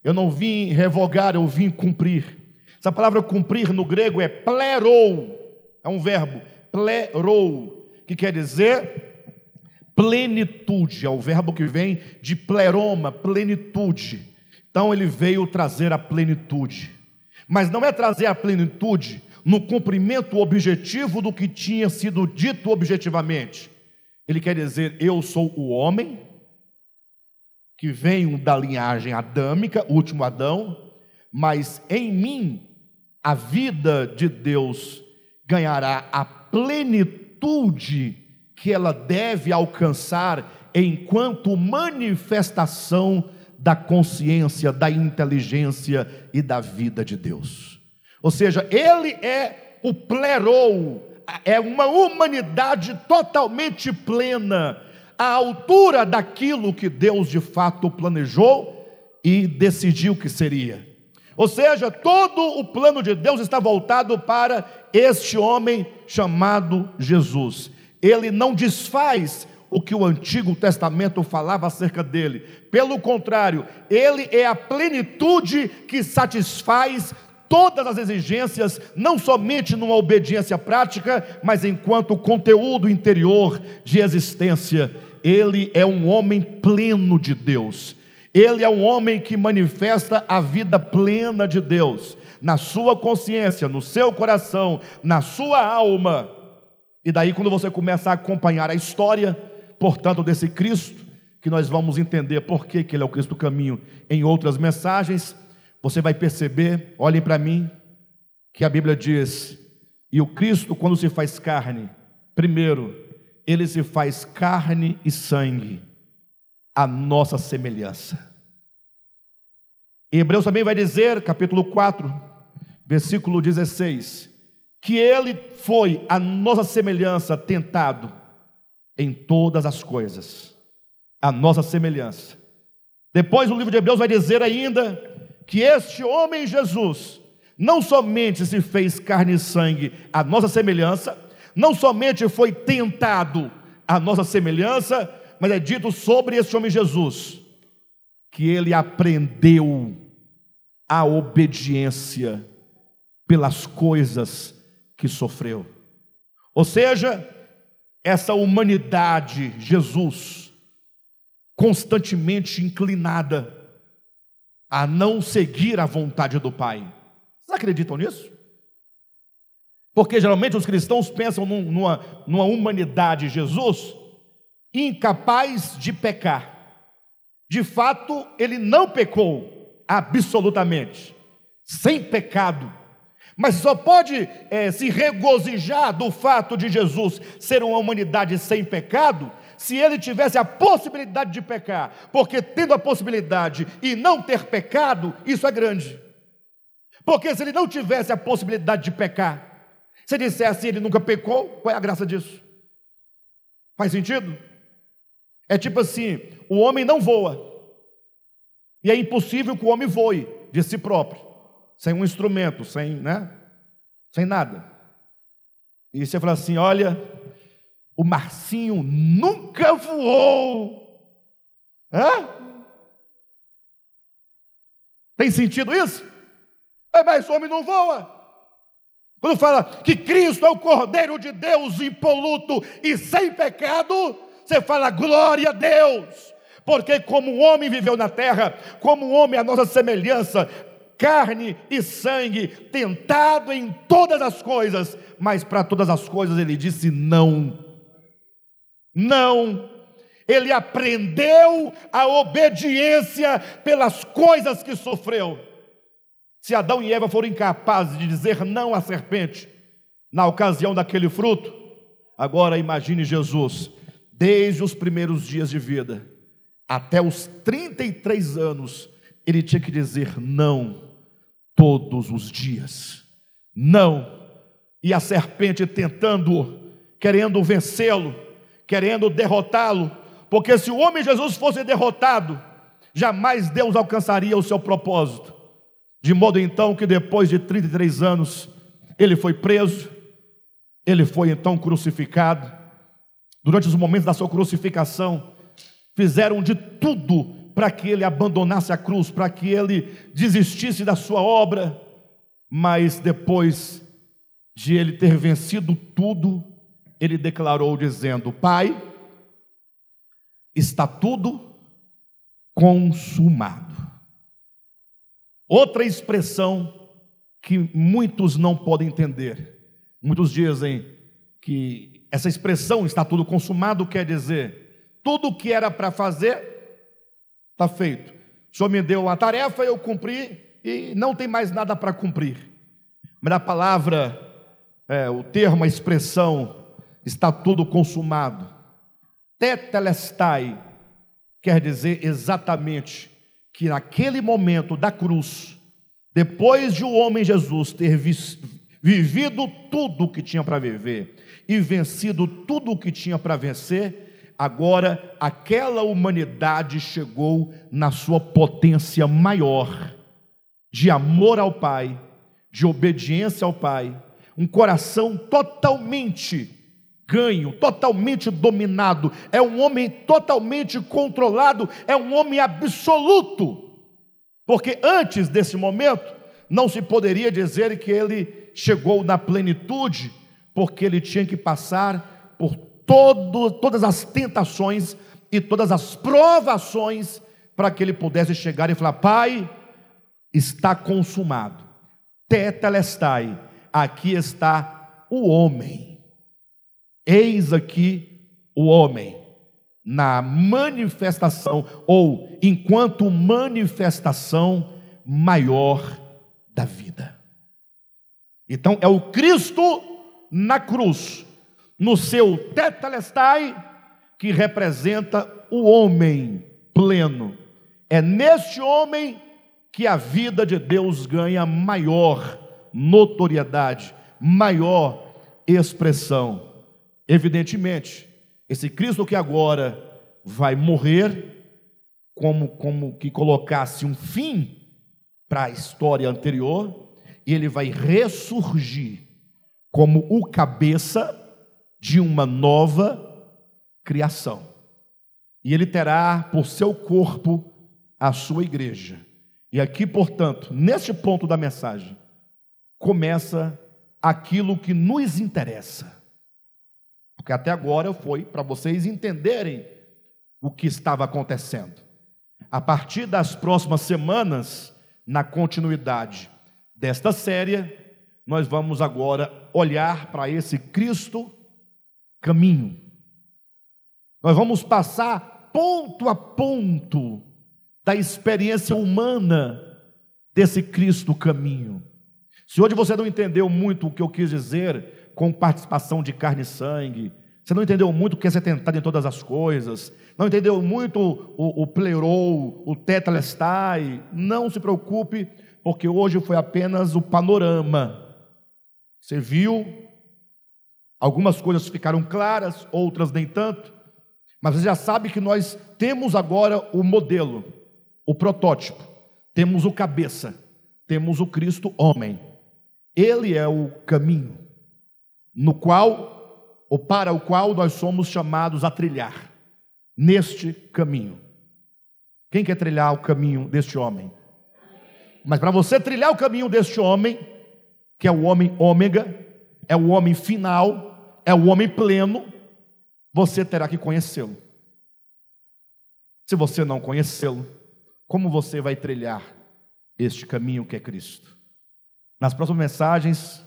eu não vim revogar, eu vim cumprir. Essa palavra cumprir no grego é plerou, é um verbo, plerou, que quer dizer plenitude, é o verbo que vem de pleroma, plenitude. Então ele veio trazer a plenitude. Mas não é trazer a plenitude no cumprimento objetivo do que tinha sido dito objetivamente. Ele quer dizer: eu sou o homem que venho da linhagem adâmica, último Adão, mas em mim a vida de Deus ganhará a plenitude que ela deve alcançar enquanto manifestação da consciência, da inteligência e da vida de Deus. Ou seja, ele é o plerou, é uma humanidade totalmente plena, à altura daquilo que Deus de fato planejou e decidiu que seria. Ou seja, todo o plano de Deus está voltado para este homem chamado Jesus ele não desfaz o que o Antigo Testamento falava acerca dele. Pelo contrário, ele é a plenitude que satisfaz todas as exigências, não somente numa obediência prática, mas enquanto conteúdo interior de existência. Ele é um homem pleno de Deus. Ele é um homem que manifesta a vida plena de Deus na sua consciência, no seu coração, na sua alma e daí, quando você começa a acompanhar a história, portanto, desse Cristo, que nós vamos entender por que, que ele é o Cristo caminho em outras mensagens, você vai perceber, olhem para mim, que a Bíblia diz: e o Cristo, quando se faz carne, primeiro, ele se faz carne e sangue, a nossa semelhança. Hebreus também vai dizer, capítulo 4, versículo 16: que ele foi a nossa semelhança tentado em todas as coisas, a nossa semelhança. Depois o livro de Hebreus vai dizer ainda que este homem Jesus não somente se fez carne e sangue a nossa semelhança, não somente foi tentado a nossa semelhança, mas é dito sobre este homem Jesus que ele aprendeu a obediência pelas coisas que sofreu. Ou seja, essa humanidade, Jesus, constantemente inclinada a não seguir a vontade do Pai. Vocês acreditam nisso? Porque geralmente os cristãos pensam numa, numa humanidade Jesus incapaz de pecar. De fato, ele não pecou absolutamente, sem pecado. Mas só pode é, se regozijar do fato de Jesus ser uma humanidade sem pecado se ele tivesse a possibilidade de pecar, porque tendo a possibilidade e não ter pecado, isso é grande. Porque se ele não tivesse a possibilidade de pecar, se dissesse assim, ele nunca pecou, qual é a graça disso? Faz sentido? É tipo assim: o homem não voa, e é impossível que o homem voe de si próprio, sem um instrumento, sem, né? Sem nada. E você fala assim: olha, o Marcinho nunca voou. Hã? Tem sentido isso? É, mas o homem não voa. Quando fala que Cristo é o Cordeiro de Deus impoluto e sem pecado, você fala glória a Deus. Porque como o homem viveu na terra, como o homem a nossa semelhança, carne e sangue, tentado em todas as coisas, mas para todas as coisas ele disse não. Não. Ele aprendeu a obediência pelas coisas que sofreu. Se Adão e Eva foram incapazes de dizer não à serpente na ocasião daquele fruto, agora imagine Jesus, desde os primeiros dias de vida até os 33 anos, ele tinha que dizer não todos os dias. Não. E a serpente tentando, querendo vencê-lo, querendo derrotá-lo, porque se o homem Jesus fosse derrotado, jamais Deus alcançaria o seu propósito. De modo então que depois de 33 anos, ele foi preso, ele foi então crucificado. Durante os momentos da sua crucificação, fizeram de tudo para que ele abandonasse a cruz, para que ele desistisse da sua obra, mas depois de ele ter vencido tudo, ele declarou dizendo: Pai, está tudo consumado. Outra expressão que muitos não podem entender. Muitos dizem que essa expressão está tudo consumado quer dizer tudo o que era para fazer está feito. O Senhor me deu a tarefa, eu cumpri e não tem mais nada para cumprir. Mas a palavra, é, o termo, a expressão está tudo consumado. Tetelestai quer dizer exatamente que naquele momento da cruz, depois de o homem Jesus ter vivido tudo o que tinha para viver e vencido tudo o que tinha para vencer, agora aquela humanidade chegou na sua potência maior de amor ao Pai, de obediência ao Pai, um coração totalmente ganho, totalmente dominado, é um homem totalmente controlado, é um homem absoluto. Porque antes desse momento, não se poderia dizer que ele chegou na plenitude, porque ele tinha que passar por todo, todas as tentações e todas as provações para que ele pudesse chegar e falar: Pai, está consumado, tetelestai, aqui está o homem Eis aqui o homem na manifestação, ou enquanto manifestação maior da vida. Então é o Cristo na cruz, no seu tetelestai, que representa o homem pleno. É neste homem que a vida de Deus ganha maior notoriedade, maior expressão. Evidentemente, esse Cristo que agora vai morrer, como, como que colocasse um fim para a história anterior, e ele vai ressurgir como o cabeça de uma nova criação. E ele terá por seu corpo a sua igreja. E aqui, portanto, neste ponto da mensagem, começa aquilo que nos interessa porque até agora foi para vocês entenderem o que estava acontecendo. A partir das próximas semanas, na continuidade desta série, nós vamos agora olhar para esse Cristo caminho. Nós vamos passar ponto a ponto da experiência humana desse Cristo caminho. Se hoje você não entendeu muito o que eu quis dizer com participação de carne e sangue, você não entendeu muito o que é ser tentado em todas as coisas, não entendeu muito o, o o tetelestai, não se preocupe, porque hoje foi apenas o panorama. Você viu, algumas coisas ficaram claras, outras nem tanto, mas você já sabe que nós temos agora o modelo, o protótipo, temos o cabeça, temos o Cristo homem. Ele é o caminho no qual ou para o qual nós somos chamados a trilhar neste caminho. Quem quer trilhar o caminho deste homem? Mas para você trilhar o caminho deste homem, que é o homem ômega, é o homem final, é o homem pleno, você terá que conhecê-lo. Se você não conhecê-lo, como você vai trilhar este caminho que é Cristo? Nas próximas mensagens,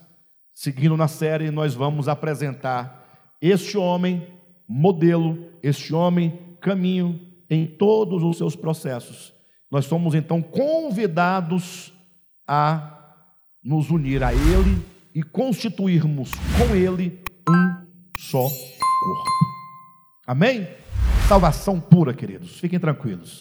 seguindo na série, nós vamos apresentar este homem modelo, este homem caminho em todos os seus processos. Nós somos então convidados a nos unir a Ele e constituirmos com Ele um só corpo. Amém? Salvação pura, queridos. Fiquem tranquilos.